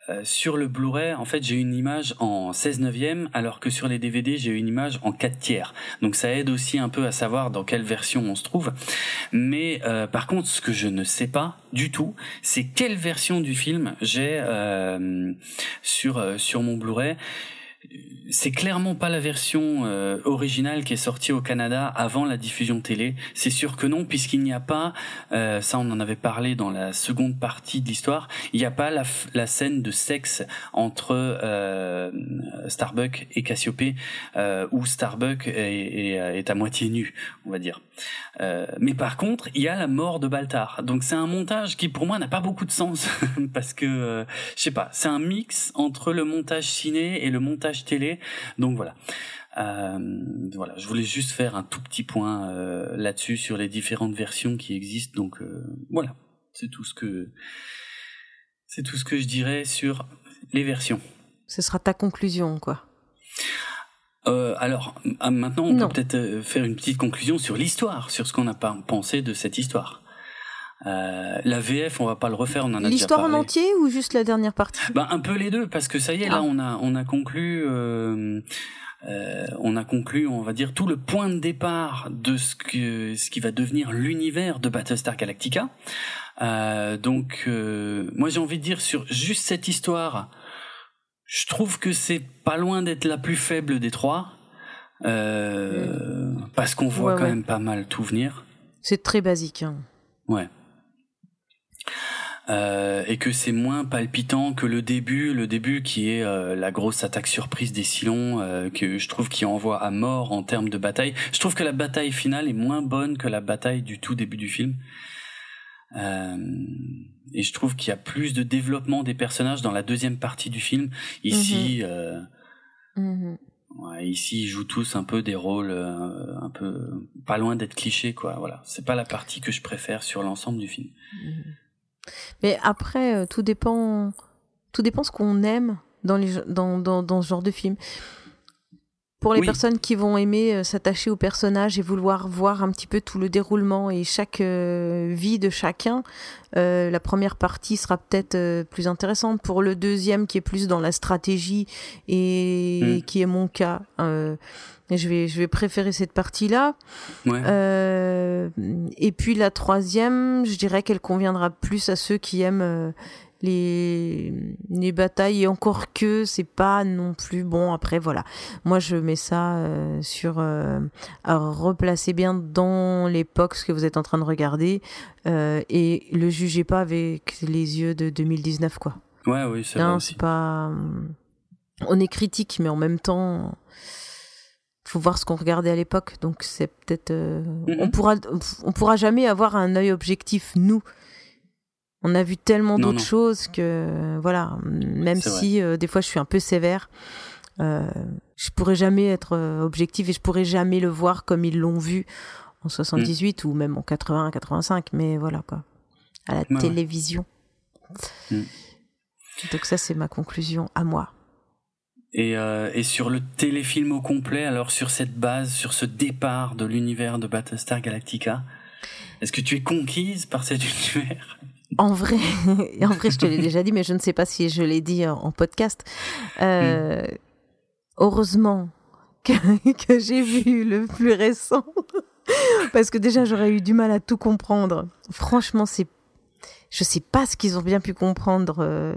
euh, sur le Blu-ray, en fait, j'ai une image en 16 neuvième, alors que sur les DVD, j'ai une image en 4 tiers. Donc ça aide aussi un peu à savoir dans quelle version on se trouve. Mais euh, par contre, ce que je ne sais pas du tout, c'est quelle version du film j'ai euh, sur sur mon Blu-ray c'est clairement pas la version euh, originale qui est sortie au Canada avant la diffusion télé. C'est sûr que non, puisqu'il n'y a pas, euh, ça on en avait parlé dans la seconde partie de l'histoire, il n'y a pas la, scène de sexe entre euh, Starbuck et Cassiopée, euh, où Starbuck est, est, à moitié nu, on va dire. Mais par contre, il y a la mort de Baltar. Donc c'est un montage qui pour moi n'a pas beaucoup de sens, parce que, je sais pas, c'est un mix entre le montage ciné et le montage télé donc voilà. Euh, voilà, je voulais juste faire un tout petit point euh, là-dessus sur les différentes versions qui existent. Donc euh, voilà, c'est tout ce que c'est tout ce que je dirais sur les versions. Ce sera ta conclusion, quoi. alors ah, maintenant, on peut peut-être faire une petite conclusion sur l'histoire, sur ce qu'on a pensé de cette histoire. Euh, la VF, on va pas le refaire, on en a L'histoire en entier ou juste la dernière partie? Ben un peu les deux, parce que ça y est, là, ah. on a on a conclu. Euh, euh, on a conclu, on va dire, tout le point de départ de ce que ce qui va devenir l'univers de Battlestar Galactica. Euh, donc, euh, moi, j'ai envie de dire sur juste cette histoire, je trouve que c'est pas loin d'être la plus faible des trois, parce qu'on voit quand même pas mal tout venir. C'est très basique. Hein. Ouais. Euh, et que c'est moins palpitant que le début, le début qui est euh, la grosse attaque surprise des Silons, euh, que je trouve qui envoie à mort en termes de bataille. Je trouve que la bataille finale est moins bonne que la bataille du tout début du film. et je trouve qu'il y a plus de développement des personnages dans la deuxième partie du film. Ici, mhm. Mhm. Ouais, ici ils jouent tous un peu des rôles un peu pas loin d'être clichés quoi. Voilà, c'est pas la partie que je préfère sur l'ensemble du film. Mhm. Mais après, euh, tout dépend, tout dépend ce qu'on aime dans, les, dans, dans, dans, ce genre de film. pour les personnes qui vont aimer euh, s'attacher au personnage et vouloir voir un petit peu tout le déroulement et chaque euh, vie de chacun, euh, la première partie sera peut-être plus intéressante. Pour le deuxième qui est plus dans la stratégie et mm. qui est mon cas, je vais je vais préférer cette partie-là. et puis la troisième, je dirais qu'elle conviendra plus à ceux qui aiment les, les batailles. Et encore que c'est pas non plus bon. Après voilà. Moi je mets ça euh, sur euh, à replacer bien dans l'époque ce que vous êtes en train de regarder. Euh, et le jugez pas avec les yeux de 2019 quoi. Ouais oui c'est vrai c'est pas on est critique mais en même temps faut voir ce qu'on regardait à l'époque donc c'est peut-être mm-hmm. on pourra on pourra jamais avoir un œil objectif nous on a vu tellement d'autres choses que voilà, même si euh, des fois je suis un peu sévère, euh, je pourrais jamais être euh, objectif et je pourrais jamais le voir comme ils l'ont vu en 78 ou même en 80, 85, mais voilà quoi, à la télévision. Mm. Donc ça c'est ma conclusion à moi. Et, euh, et, sur le téléfilm au complet, alors sur cette base, sur ce départ de l'univers de Battlestar Galactica, est-ce que tu es conquise par cet univers? En vrai, en vrai, je te l'ai déjà dit, mais je ne sais pas si je l'ai dit en, podcast. Euh, hmm. Heureusement que, que j'ai vu le plus récent, parce que déjà j'aurais eu du mal à tout comprendre. Franchement, c'est, je sais pas ce qu'ils ont bien pu comprendre, euh,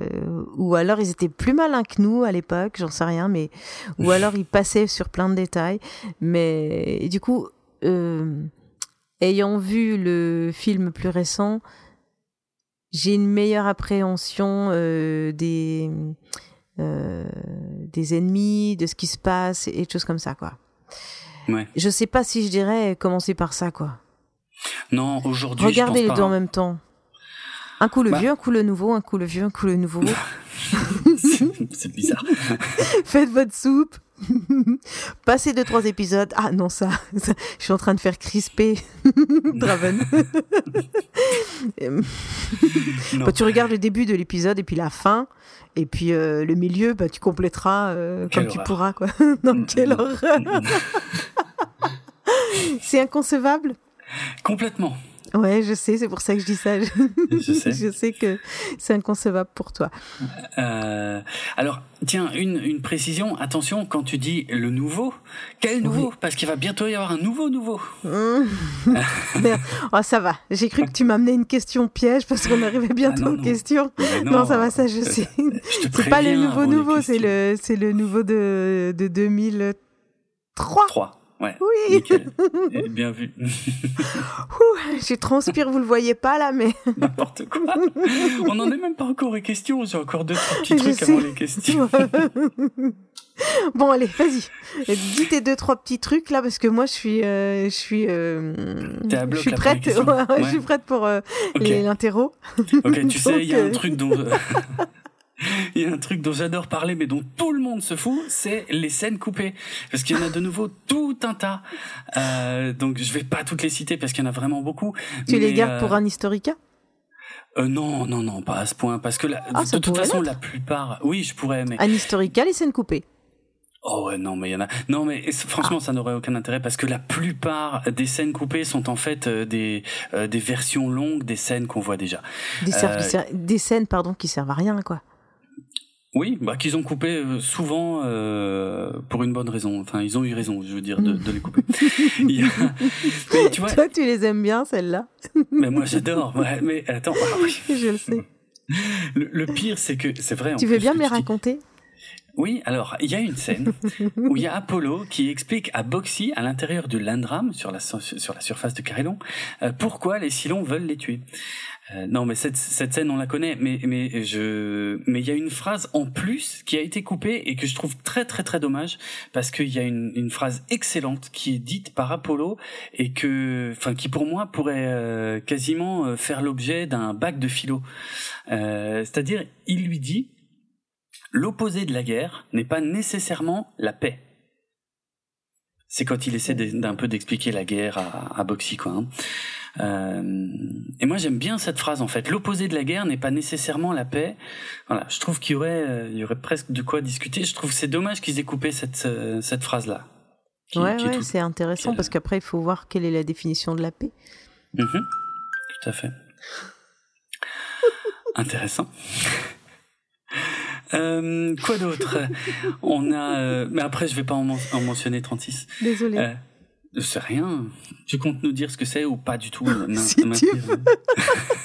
ou alors ils étaient plus malins que nous à l'époque, j'en sais rien, mais ou alors ils passaient sur plein de détails. Mais du coup, euh, ayant vu le film plus récent j'ai une meilleure appréhension euh, des des ennemis, de ce qui se passe et de choses comme ça quoi. Ouais. Je sais pas si je dirais commencer par ça quoi. Non, aujourd'hui. Regardez les deux en même temps. Un coup le bah. vieux, un coup le nouveau, un coup le vieux, un coup le nouveau. c'est bizarre. Faites votre soupe. Passez deux trois épisodes. Ah non ça, je suis en train de faire crisper Draven. bah, tu regardes le début de l'épisode et puis la fin et puis euh, le milieu, bah tu compléteras euh, comme tu pourras quoi. non quelle horreur. C'est inconcevable? Complètement. Ouais, je sais, c'est pour ça que je dis ça. Je sais. je sais que c'est inconcevable pour toi. Euh, alors, tiens, une, une précision. Attention, quand tu dis le nouveau, quel nouveau? Parce qu'il va bientôt y avoir un nouveau nouveau. Mmh. oh, ça va. J'ai cru que tu m'amenais une question piège parce qu'on arrivait bientôt ah aux questions. Non, ça va, ça, je sais. C'est pas le nouveau nouveau, c'est le, le nouveau de, de 2003. 3. Ouais. Oui. Eh, bien vu. je transpire, vous le voyez pas là, mais. N'importe quoi. On n'en est même pas encore aux questions. J'ai encore deux trois petits trucs avant les questions. bon, allez, vas-y. Dis tes deux trois petits trucs là, parce que moi, je suis, euh, je suis, euh, je suis prête. je suis prête pour euh, l'interro. Ok, tu sais, il y a un truc dont. Il y a un truc dont j'adore parler, mais dont tout le monde se fout, c'est les scènes coupées. Parce qu'il y en a de nouveau tout un tas. Euh, donc je vais pas toutes les citer parce qu'il y en a vraiment beaucoup. Tu les gardes pour euh, un historica? Euh, non, non, non, pas à ce point, parce que ah, de toute façon, la plupart, oui, je pourrais, mais un historica, les scènes coupées. Oh ouais, non, mais il y en a. Non, mais franchement, ah. ça n'aurait aucun intérêt parce que la plupart des scènes coupées sont en fait euh, des des versions longues des scènes qu'on voit déjà. Des, des scènes, pardon, qui servent à rien, quoi. Oui, bah, qu'ils ont coupé euh, souvent euh, pour une bonne raison. Enfin, ils ont eu raison, je veux dire, de, de les couper. tu vois... Toi, tu les aimes bien, celles-là Mais moi, j'adore. mais attends, ah je le sais. Le, pire, c'est que c'est vrai. Tu veux bien me les raconter? Oui, alors il y a une scène où il y a Apollo qui explique à Boxy, à l'intérieur du Landram, sur la, sur la surface de Carillon, euh, pourquoi les Silons veulent les tuer. Euh, non, mais cette, cette scène, on la connaît, mais mais je, mais il y a une phrase en plus qui a été coupée et que je trouve très très très dommage parce qu'il y a une, phrase excellente qui est dite par Apollo et que, enfin, qui pour moi pourrait euh, quasiment euh, faire l'objet d'un bac de philo. C'est-à-dire, il lui dit, l'opposé de la guerre n'est pas nécessairement la paix. C'est quand il essaie d'un peu d'expliquer la guerre à, à Boxy, quoi. Hein. Euh, et moi j'aime bien cette phrase en fait. L'opposé de la guerre n'est pas nécessairement la paix. Voilà, je trouve qu'il y aurait, euh, il y aurait presque de quoi discuter. Je trouve que c'est dommage qu'ils aient coupé cette euh, cette phrase là. ouais, ouais c'est intéressant parce qu'après, il faut voir quelle est la définition de la paix. Mhm. Tout à fait. intéressant. Euh, quoi d'autre? On a, euh, mais après je vais pas en, mentionner 36. Désolé. Euh, c'est rien. Tu comptes nous dire ce que c'est ou pas du tout? Si tu veux.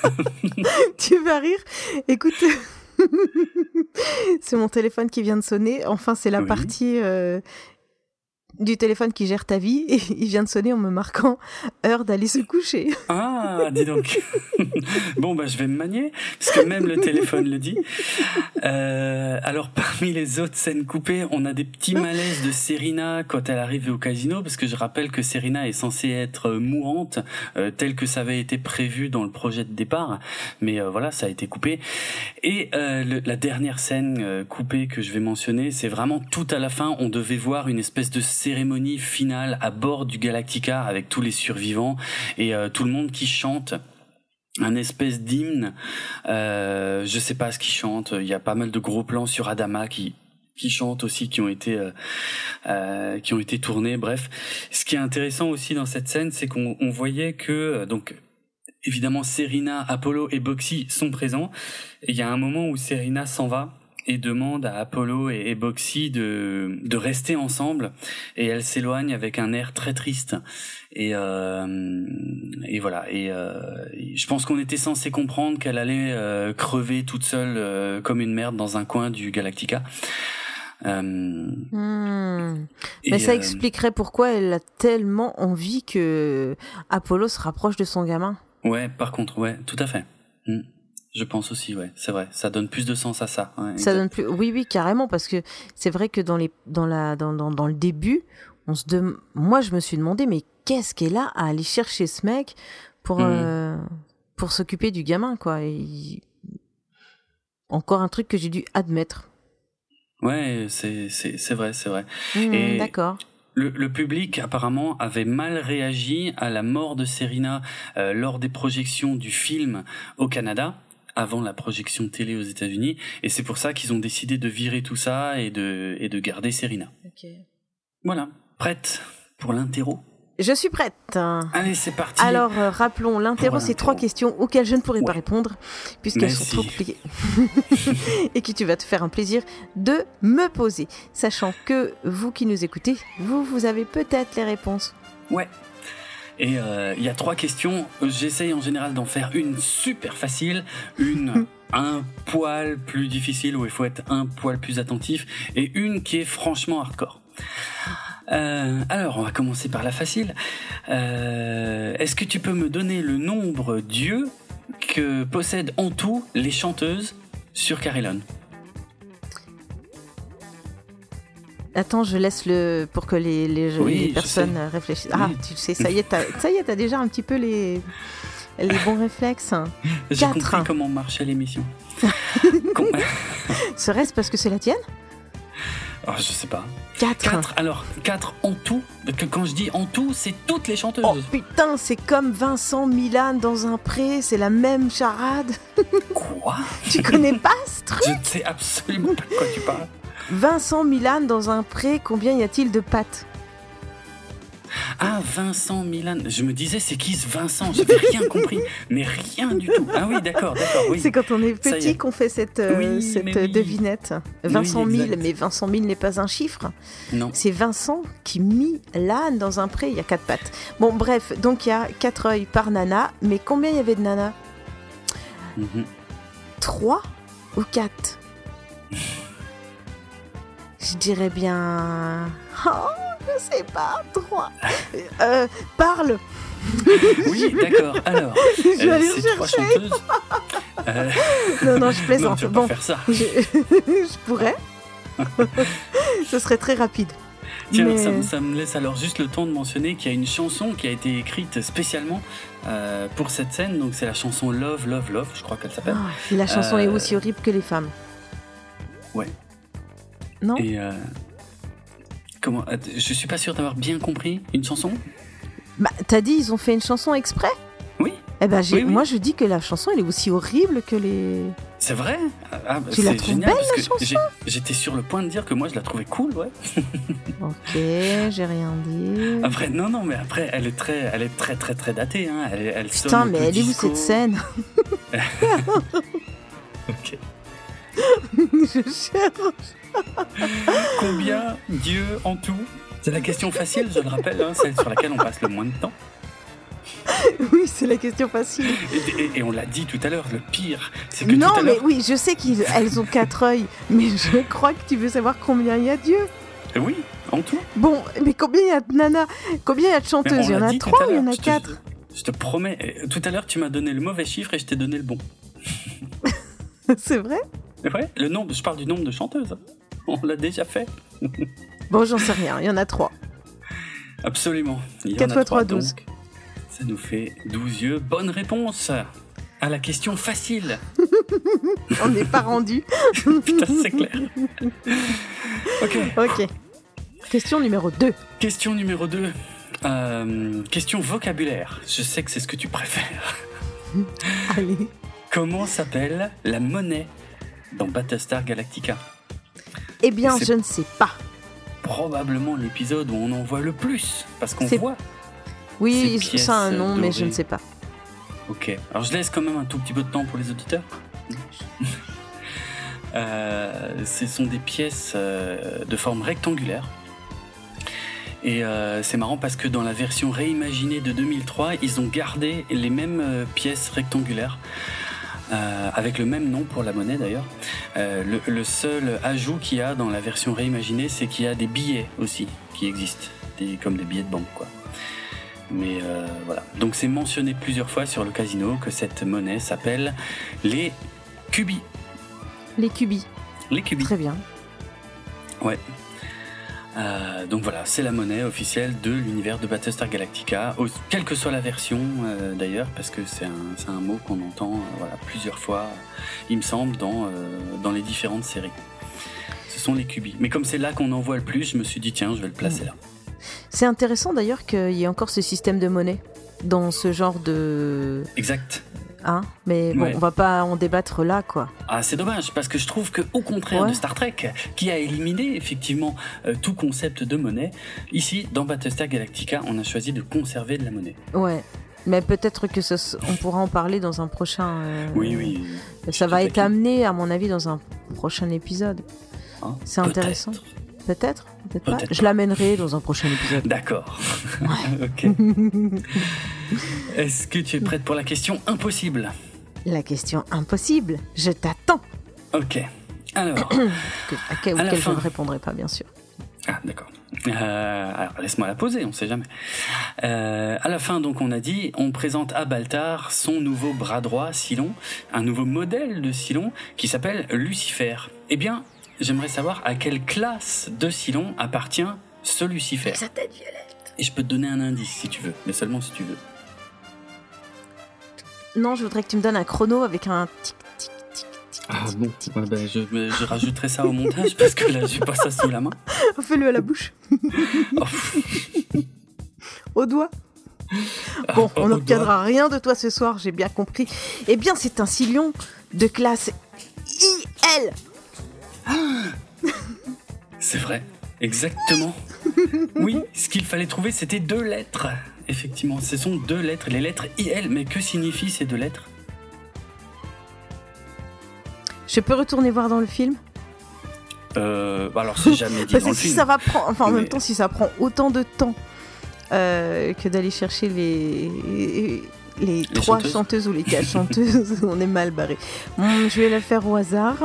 tu vas rire. Écoute, c'est mon téléphone qui vient de sonner. Enfin, c'est la partie du téléphone qui gère ta vie et il vient de sonner en me marquant heure d'aller se coucher. Ah, dis donc. bon, bah, je vais me manier, parce que même le téléphone le dit. Euh, alors, parmi les autres scènes coupées, on a des petits malaises de Serena quand elle arrive au casino, parce que je rappelle que Serena est censée être mourante, euh, telle que ça avait été prévu dans le projet de départ, mais euh, voilà, ça a été coupé. Et euh, la dernière scène coupée que je vais mentionner, c'est vraiment tout à la fin, on devait voir une espèce de cérémonie finale à bord du Galactica avec tous les survivants et euh, tout le monde qui chante un espèce d'hymne. Euh, je sais pas ce qu'ils chantent. Il y a pas mal de gros plans sur Adama qui qui chantent aussi, qui ont été euh, euh qui ont été tournés. Bref, ce qui est intéressant aussi dans cette scène, c'est qu'on voyait que donc évidemment Serena, Apollo et Boxy sont présents. il y a un moment où Serena s'en va et demande à Apollo et, Boxy de, de rester ensemble et elle s'éloigne avec un air très triste et euh, et voilà et euh, je pense qu'on était censé comprendre qu'elle allait euh, crever toute seule comme une merde dans un coin du Galactica. Hmm. Mais ça expliquerait pourquoi elle a tellement envie que Apollo se rapproche de son gamin. Ouais, par contre, ouais, tout à fait. Hmm. Je pense aussi, ouais, c'est vrai. Ça donne plus de sens à ça. ça donne plus, oui, oui, carrément, parce que c'est vrai que dans les, dans la, dans, dans, dans le début, on se dem... moi, je me suis demandé, mais qu'est-ce qu'elle a à aller chercher ce mec pour, hmm. euh, pour s'occuper du gamin, quoi? Encore un truc que j'ai dû admettre. Ouais, c'est, c'est, c'est vrai, c'est vrai. Hmm, d'accord. Le, le, public apparemment avait mal réagi à la mort de Serena euh, lors des projections du film au Canada avant la projection télé aux États-Unis, et c'est pour ça qu'ils ont décidé de virer tout ça et de, et de garder Serena. Voilà, prête pour l'interro? Je suis prête. Allez, c'est parti. Alors, euh, rappelons, l'interro, c'est trois questions auxquelles je ne pourrai pas répondre, puisqu'elles sont trop compliquées. et que tu vas te faire un plaisir de me poser. Sachant que vous qui nous écoutez, vous, vous avez peut-être les réponses. Ouais, et euh, il y a trois questions. J'essaye en général d'en faire une super facile, une un poil plus difficile où il faut être un poil plus attentif, et une qui est franchement hardcore. Euh, alors, on va commencer par la facile. Euh, est-ce que tu peux me donner le nombre d'yeux que possèdent en tout les chanteuses sur Carillon? Attends, je laisse le pour que les, les, personnes réfléchissent. Ah, tu sais, ça y est, t'as, ça y est, t'as déjà un petit peu les, les bons réflexes. J'ai compris comment marchait l'émission. Serait-ce parce que c'est la tienne? Oh, Je sais pas. 4. Alors, 4 en tout. Que quand je dis en tout, c'est toutes les chanteuses. Oh putain, c'est comme Vincent Milan dans un pré, c'est la même charade. Quoi? Tu connais pas ce truc? Je ne sais absolument pas de quoi tu parles. Vincent Milan dans un pré, combien y a-t-il de pattes ah, Vincent Milan. Je me disais, c'est qui ce Vincent? J'avais rien compris. Mais rien du tout. Ah oui, d'accord, d'accord. Oui. C'est quand on est petit qu'on fait cette, euh, cette devinette. Vincent Mille, mais Vincent Mille n'est pas un chiffre. Non. C'est Vincent qui mit l'âne dans un pré, il y a quatre pattes. Bon, bref, donc il y a quatre œils par nana. Mais combien il y avait de nana? Mhm. Trois ou quatre? Je dirais bien. Oh, je sais pas, trois. Euh, parle Oui, d'accord. Alors, je vais aller euh, trois chanteuses. Euh, non, non, je plaisante. tu bon, pas faire ça. Je, pourrais. Ce serait très rapide. Tiens, ça, ça, me laisse alors juste le temps de mentionner qu'il y a une chanson qui a été écrite spécialement euh, pour cette scène. Donc c'est la chanson Love, Love, Love, je crois qu'elle s'appelle. Ah, la chanson est aussi horrible que les femmes. Ouais, non Et euh, comment Je suis pas sûr d'avoir bien compris une chanson. Bah, t'as dit ils ont fait une chanson exprès? Oui. Eh ben, moi je dis que la chanson elle est aussi horrible que les. C'est vrai? Ah, bah, Tu la trouves belle la chanson? J'étais sur le point de dire que moi je la trouvais cool, ouais. ok, j'ai rien dit. Après, non, non, mais après, elle est très, elle est très, très, très datée. Hein. Elle, elle Putain, mais elle est où cette scène? Ok. je cherche. Combien Dieu en tout C'est la question facile, je le rappelle, hein, celle sur laquelle on passe le moins de temps. oui, c'est la question facile. Et, on l'a dit tout à l'heure, le pire, c'est que. Non, mais oui, je sais qu'elles ont quatre yeux, mais je crois que tu veux savoir combien il y a Dieu. Oui, en tout. Bon, mais combien il y a de nanas Combien il y a de chanteuses? Il y en a trois ou il y en a quatre? Je te promets, euh, tout à l'heure tu m'as donné le mauvais chiffre et je t'ai donné le bon. c'est vrai? Ouais, le nombre, je parle du nombre de chanteuses. On l'a déjà fait. bon, j'en sais rien, il y en a trois. Absolument. 4 x 3, 12 ça nous fait 12 yeux. Bonne réponse à la question facile. On n'est pas rendu. Putain, c'est clair. Ok. Ok. Question numéro 2. Question numéro 2. Euh, question vocabulaire. Je sais que c'est ce que tu préfères. Allez. Comment s'appelle la monnaie dans Battlestar Galactica? Eh bien, je ne sais pas. Probablement l'épisode où on en voit le plus, parce qu'on voit oui, ça a un nom, mais je ne sais pas. Ok. Alors je laisse quand même un tout petit peu de temps pour les auditeurs. euh, ce sont des pièces euh, de forme rectangulaire. Et euh, c'est marrant parce que dans la version réimaginée de 2003, ils ont gardé les mêmes pièces rectangulaires. Avec le même nom pour la monnaie d'ailleurs. Le, le, seul ajout qu'il y a dans la version réimaginée, c'est qu'il y a des billets aussi qui existent, des, comme des billets de banque quoi. Mais euh, voilà. Donc c'est mentionné plusieurs fois sur le casino que cette monnaie s'appelle les cubis. Les cubis. Les cubis. Très bien. Ouais. Euh, donc voilà, c'est la monnaie officielle de l'univers de Battlestar Galactica, quelle que soit la version euh, d'ailleurs, parce que c'est un, un, mot qu'on entend voilà, plusieurs fois, il me semble, dans, dans les différentes séries. Ce sont les cubis. Mais comme c'est là qu'on en voit le plus, je me suis dit, tiens, je vais le placer là. C'est intéressant d'ailleurs qu'il y ait encore ce système de monnaie dans ce genre de. Exact. Hein mais bon, on va pas en débattre là, quoi. Ah, c'est dommage, parce que je trouve que, au contraire de Star Trek, qui a éliminé effectivement euh, tout concept de monnaie, ici, dans Battlestar Galactica, on a choisi de conserver de la monnaie. Ouais. Mais peut-être que on pourra en parler dans un prochain. Euh, oui, oui. Ça va être amené, à mon avis, dans un prochain épisode. Hein, c'est intéressant. Peut-être, peut-être pas. Je l'amènerai dans un prochain épisode. D'accord. ok. Est-ce que tu es prête pour la question impossible? La question impossible Je t'attends. Ok. Alors. à je ne répondrai pas, bien sûr. Ah, d'accord. Euh, alors, laisse-moi la poser, on ne sait jamais. Euh, à la fin, donc, on a dit, on présente à Baltar son nouveau bras droit, Silon, un nouveau modèle de Silon qui s'appelle Lucifer. Eh bien, j'aimerais savoir à quelle classe de Silon appartient ce Lucifer. Sa tête violette. Et je peux te donner un indice si tu veux, mais seulement si tu veux. Non, je voudrais que tu me donnes un chrono avec un tic tic tic tic. Ah bon, ben, je, je, rajouterai ça au montage parce que là, j'ai pas ça sous la main. Fais-le à la bouche. Oh. au doigt. Ah, bon, on n'obtiendra rien de toi ce soir, j'ai bien compris. Eh bien, c'est un Silion de classe IL. C'est vrai, exactement. Oui, ce qu'il fallait trouver, c'était deux lettres. Effectivement, ce sont deux lettres, les lettres IL. Mais que signifient ces deux lettres? Je peux retourner voir dans le film? Euh, bah alors c'est jamais dit dans le si ça va prendre, enfin en même temps, si ça prend autant de temps euh, que d'aller chercher les les, trois chanteuses. ou les quatre chanteuses, on est mal barré. je vais la faire au hasard.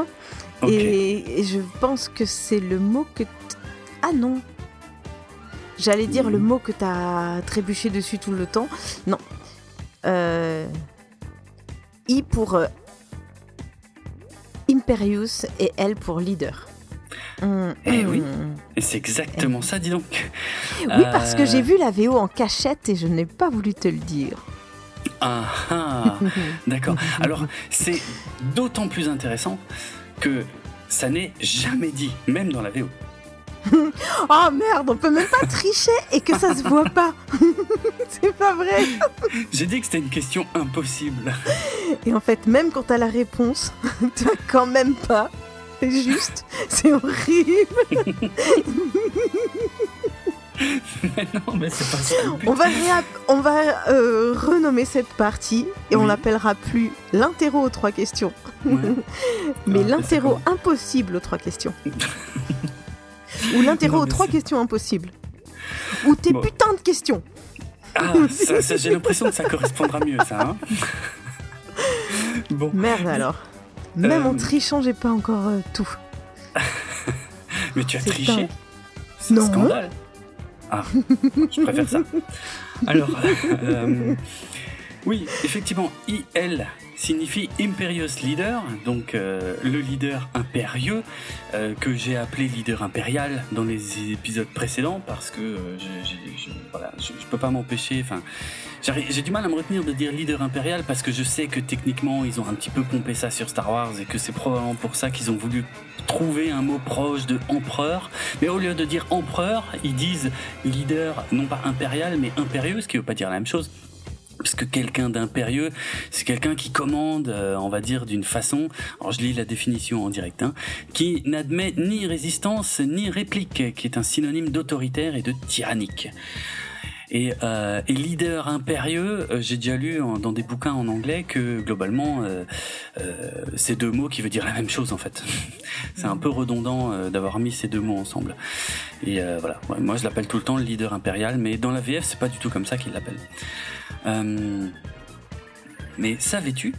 Et, je pense que c'est le mot que... Ah non J'allais dire le mot que tu as trébuché dessus tout le temps. Non. Euh... I pour euh, Imperius et L pour leader. Hum, eh oui, et c'est exactement ça, dis donc. Oui, parce que j'ai euh. vu la VO en cachette et je n'ai pas voulu te le dire. Ah, ah. d'accord. Alors, c'est d'autant plus intéressant que ça n'est jamais dit, même dans la VO. oh merde, on peut même pas tricher et que ça se voit pas. c'est pas vrai. J'ai dit que c'était une question impossible. Et en fait, même quand t'as la réponse, t'as quand même pas. C'est juste, c'est horrible. Mais non, mais c'est pas ça. On va, on va euh, renommer cette partie et on l'appellera plus l'interro aux trois questions, mais ah, l'interro impossible aux trois questions. Ou l'interro aux trois questions impossibles. Ou tes putains de questions. Ah, j'ai l'impression que ça correspondra mieux, ça. Hein bon. Merde alors. Même en euh, trichant, j'ai pas encore euh, tout. Mais tu as triché C'est un scandale. Ah, je préfère ça. Alors, euh, oui, effectivement, IL signifie Imperious Leader, donc euh, le leader impérieux, euh, que j'ai appelé leader impérial dans les épisodes précédents, parce que euh, je, voilà, je, peux pas m'empêcher, enfin, j'ai du mal à me retenir de dire leader impérial, parce que je sais que techniquement, ils ont un petit peu pompé ça sur Star Wars, et que c'est probablement pour ça qu'ils ont voulu trouver un mot proche de empereur, mais au lieu de dire empereur, ils disent leader, non pas impérial, mais impérieux, ce qui veut pas dire la même chose parce que quelqu'un d'impérieux, c'est quelqu'un qui commande, euh, on va dire, d'une façon, alors je lis la définition en direct, hein, qui n'admet ni résistance ni réplique, qui est un synonyme d'autoritaire et de tyrannique. Et, euh, et leader impérieux, euh, j'ai déjà lu dans des bouquins en anglais que globalement, euh, euh, ces deux mots qui veulent dire la même chose en fait. c'est un peu redondant euh, d'avoir mis ces deux mots ensemble. Et voilà, moi je l'appelle tout le temps le leader impérial, mais dans la VF c'est pas du tout comme ça qu'il l'appelle. mais savais-tu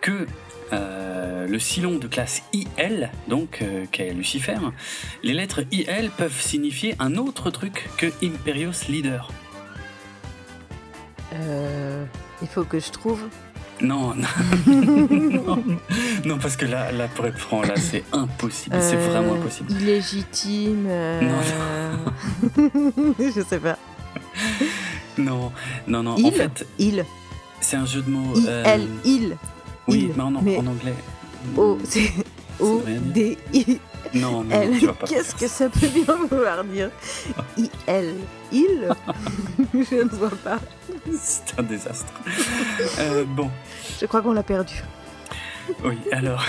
que euh, le Silon de classe IL, donc euh, qu'est Lucifer, les lettres IL peuvent signifier un autre truc que Imperious Leader. Euh, il faut que je trouve. Non, non, non, parce que là, là, pour être franc, là, c'est impossible, c'est vraiment impossible. Illégitime. Non, je sais pas. Non, non, non. Il, en fait, il. C'est un jeu de mots. Il, il. Oui, mais en, en anglais. O, c'est O, D, I. Non, pas. Qu'est-ce que ça peut bien vouloir dire I, L. Il Je ne vois pas. C'est un désastre. euh, bon. Je crois qu'on l'a perdu. Oui, alors,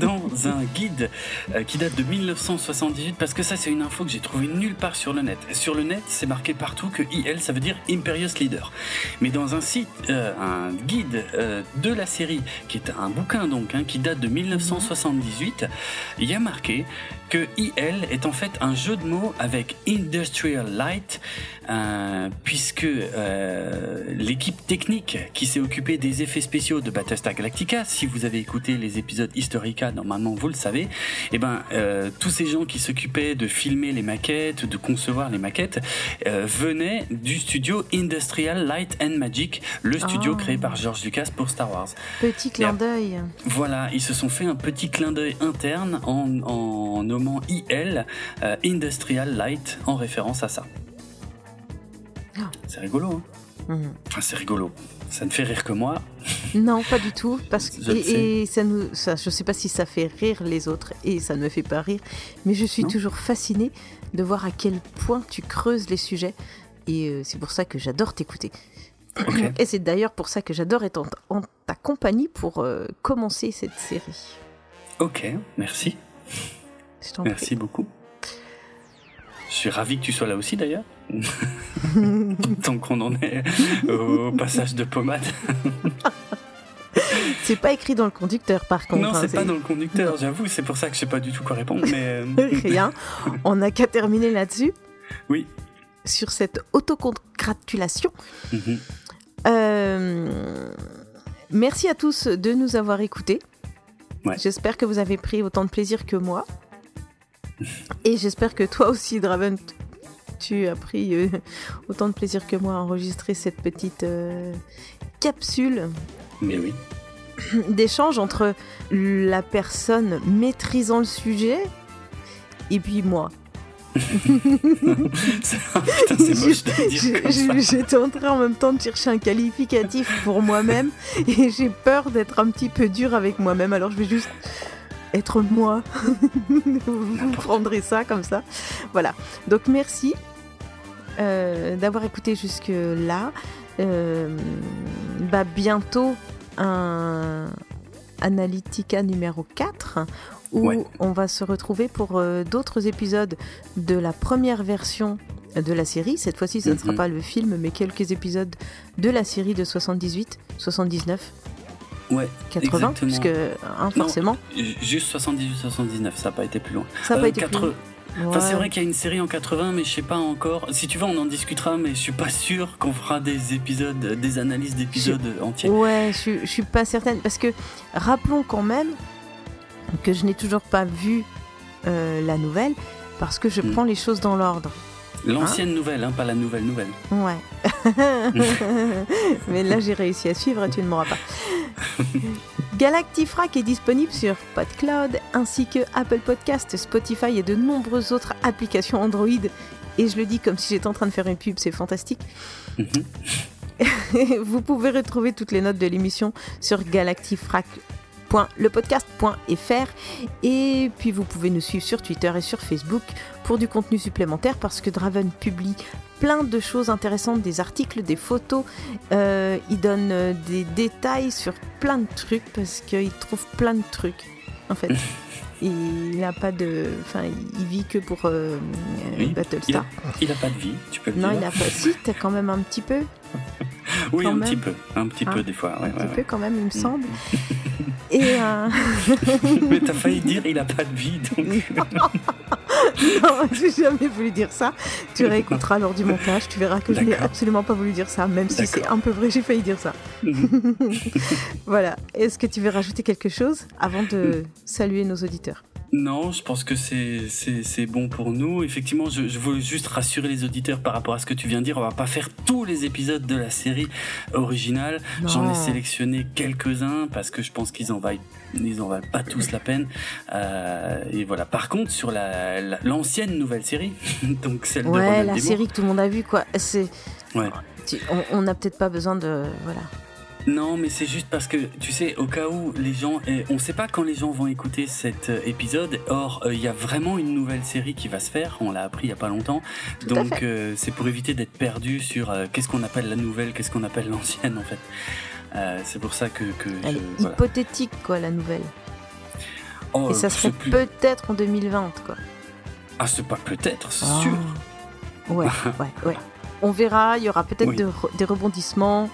dans un guide euh, qui date de 1978, parce que ça c'est une info que j'ai trouvée nulle part sur le net. Sur le net, c'est marqué partout que IL, ça veut dire Imperious Leader. Mais dans un site, euh, un guide euh, de la série, qui est un bouquin donc, hein, qui date de 1978, il y a marqué que IL est en fait un jeu de mots avec Industrial Light, puisque l'équipe technique qui s'est occupée des effets spéciaux de Battlestar Galactica, si vous avez écouté les épisodes Normalement vous le savez, et eh ben euh, tous ces gens qui s'occupaient de filmer les maquettes, de concevoir les maquettes, venaient du studio Industrial Light and Magic, le studio créé par George Lucas pour Star Wars. Petit clin d'œil. Voilà, ils se sont fait un petit clin d'œil interne en, en IL, euh, Industrial Light, en référence à ça. Ah. C'est rigolo, hein mhm. Enfin, c'est rigolo. Ça ne fait rire que moi. Non, pas du tout. Parce que, et, ça nous, ça, je ne sais pas si ça fait rire les autres et ça ne me fait pas rire, mais je suis toujours fascinée de voir à quel point tu creuses les sujets et euh, c'est pour ça que j'adore t'écouter. Et c'est d'ailleurs pour ça que j'adore être en, ta compagnie pour euh, commencer cette série. Ok, merci. Merci beaucoup. Je suis ravi que tu sois là aussi d'ailleurs. Tant qu'on en est au passage de pommade. c'est pas écrit dans le conducteur par contre. Non, hein, c'est pas dans le conducteur, j'avoue, c'est pour ça que je sais pas du tout quoi répondre. Mais... Euh, Rien, on n'a qu'à terminer là-dessus. Oui. Sur cette autocongratulation. Mhm. Euh, merci à tous de nous avoir écoutés. J'espère que vous avez pris autant de plaisir que moi. Et j'espère que toi aussi, Draven, tu as pris euh, autant de plaisir que moi à enregistrer cette petite euh, capsule. Mais oui. D'échange entre la personne maîtrisant le sujet et puis moi. J'étais en train en même temps de chercher un qualificatif pour moi-même et j'ai peur d'être un petit peu dur avec moi-même. Alors je vais juste être moi. vous prendrez ça comme ça. Voilà. Donc merci d'avoir écouté jusque là. bah bientôt un Analytica numéro 4 où on va se retrouver pour euh, d'autres épisodes de la première version de la série. Cette fois-ci, ce ne sera mhm. pas le film, mais quelques épisodes de la série de 78, 79. Ouais, 80, puisque hein, forcément. juste 78-79, ça n'a pas été plus loin. Ça n'a pas euh, été plus loin. Enfin, c'est vrai qu'il y a une série en 80, mais je sais pas encore. Si tu veux, on en discutera, mais je suis pas sûr qu'on fera des épisodes, des analyses d'épisodes entiers. Ouais, je, je suis pas certaine. Parce que rappelons quand même que je n'ai toujours pas vu euh, la nouvelle, parce que je hmm. prends les choses dans l'ordre. L'ancienne nouvelle, hein, pas la nouvelle nouvelle. Ouais. mais là, j'ai réussi à suivre et tu ne m'auras pas. Galactifrac est disponible sur PodCloud ainsi que Apple Podcast, Spotify et de nombreuses autres applications Android. Et je le dis comme si j'étais en train de faire une pub, c'est fantastique. Mhm. vous pouvez retrouver toutes les notes de l'émission sur galactifrac.lepodcast.fr et puis vous pouvez nous suivre sur Twitter et sur Facebook pour du contenu supplémentaire parce que Draven publie plein de choses intéressantes, des articles, des photos. Euh, il donne euh, des détails sur plein de trucs parce qu'il trouve plein de trucs, en fait. il n'a pas de. Enfin, il vit que pour euh, Battlestar. Il n'a pas de vie, tu peux le non, dire. Non, il n'a pas. Si, t'as quand même un petit peu. oui, un petit peu. Un petit peu, hein des fois. un petit peu, quand même, il me semble. Et. Mais t'as failli dire il n'a pas de vie, donc. non, j'ai jamais voulu dire ça. Tu réécouteras lors du montage, tu verras que je n'ai absolument pas voulu dire ça, même si c'est un peu vrai, j'ai failli dire ça. Mhm. voilà. Est-ce que tu veux rajouter quelque chose avant de saluer nos auditeurs? Non, je pense que c'est bon pour nous. Effectivement, je, je, veux juste rassurer les auditeurs par rapport à ce que tu viens de dire. On va pas faire tous les épisodes de la série originale. J'en ai sélectionné quelques-uns parce que je pense qu'ils en valent, ils en valent pas tous la peine. Euh, et voilà. Par contre, sur la l'ancienne nouvelle série, donc celle de Ouais, la série que tout le monde a vue, quoi. C'est. Ouais. On n'a peut-être pas besoin de voilà. Non, mais c'est juste parce que, tu sais, au cas où les gens... On ne sait pas quand les gens vont écouter cet euh, épisode. Or, euh, il y a vraiment une nouvelle série qui va se faire. On l'a appris il n'y a pas longtemps. Donc, euh, c'est pour éviter d'être perdu sur qu'est-ce qu'on appelle la nouvelle, qu'est-ce qu'on appelle l'ancienne, en fait. c'est pour ça que... que Elle est hypothétique, quoi, la nouvelle. Oh, Et ça serait peut-être en 2020, quoi. Ah, c'est pas peut-être, c'est ah. sûr. Ouais, ouais, ouais. On verra, il y aura peut-être des rebondissements.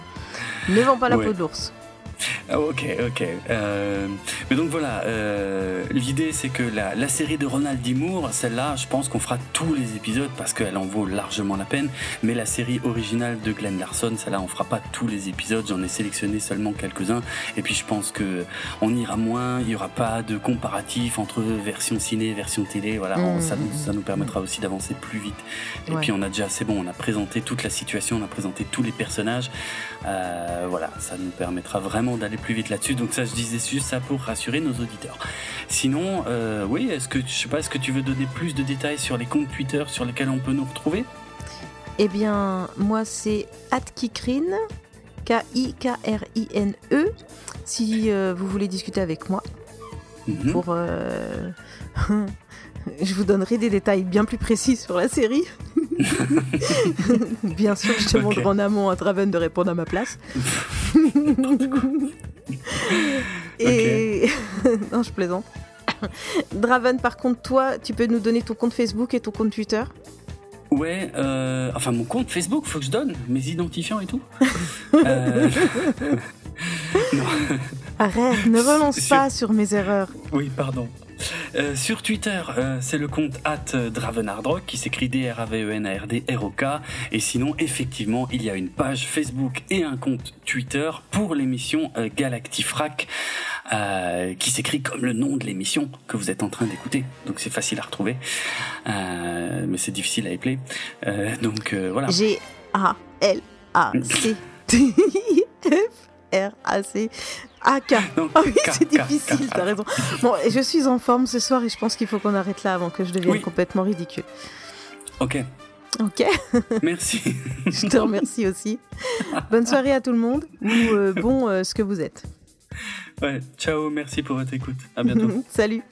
Ne vends pas la peau de l'ours. Ah, ok, ok. Euh, mais donc voilà, euh, l'idée c'est que la, la, série de Ronald D. Moore, celle-là, je pense qu'on fera tous les épisodes parce qu'elle en vaut largement la peine. Mais la série originale de Glenn Larson, celle-là, on fera pas tous les épisodes. J'en ai sélectionné seulement quelques-uns. Et puis je pense que on ira moins. Il y aura pas de comparatif entre version ciné, version télé. Voilà, mmh, ça, nous, ça, nous, permettra aussi d'avancer plus vite. Et puis on a déjà, c'est bon, on a présenté toute la situation, on a présenté tous les personnages. Euh, voilà, ça nous permettra vraiment d'aller plus vite là-dessus. Donc ça, je disais juste ça pour rassurer nos auditeurs. Sinon, euh, oui, est-ce que je sais pas, est-ce que tu veux donner plus de détails sur les comptes Twitter sur lesquels on peut nous retrouver? Eh bien, moi c'est @kikrine, K-I-K-R-I-N-E. Si euh, vous voulez discuter avec moi, mhm. pour je vous donnerai des détails bien plus précis sur la série. Bien sûr, je demanderai okay. en amont à Draven de répondre à ma place. et non, je plaisante. Draven, par contre, toi, tu peux nous donner ton compte Facebook et ton compte Twitter? Ouais, euh, enfin mon compte Facebook, faut que je donne mes identifiants et tout. euh... Arrête, ne relance pas sur mes erreurs. Oui, pardon. Euh, sur Twitter, euh, c'est le compte at Dravenardrock qui s'écrit D-R-A-V-E-N-A-R-D-R-O-K. Et sinon, effectivement, il y a une page Facebook et un compte Twitter pour l'émission euh, Galactifrac qui s'écrit comme le nom de l'émission que vous êtes en train d'écouter. Donc c'est facile à retrouver, mais c'est difficile à épeler. donc voilà. G-A-L-A-C. F-R-A-C. Ah, K. Ah oui, c'est difficile, t'as raison. Bon, je suis en forme ce soir et je pense qu'il faut qu'on arrête là avant que je devienne complètement ridicule. Ok. Ok. Merci. je te remercie aussi. Bonne soirée à tout le monde ou euh, bon euh, ce que vous êtes. Ouais, ciao, merci pour votre écoute. À bientôt. Salut.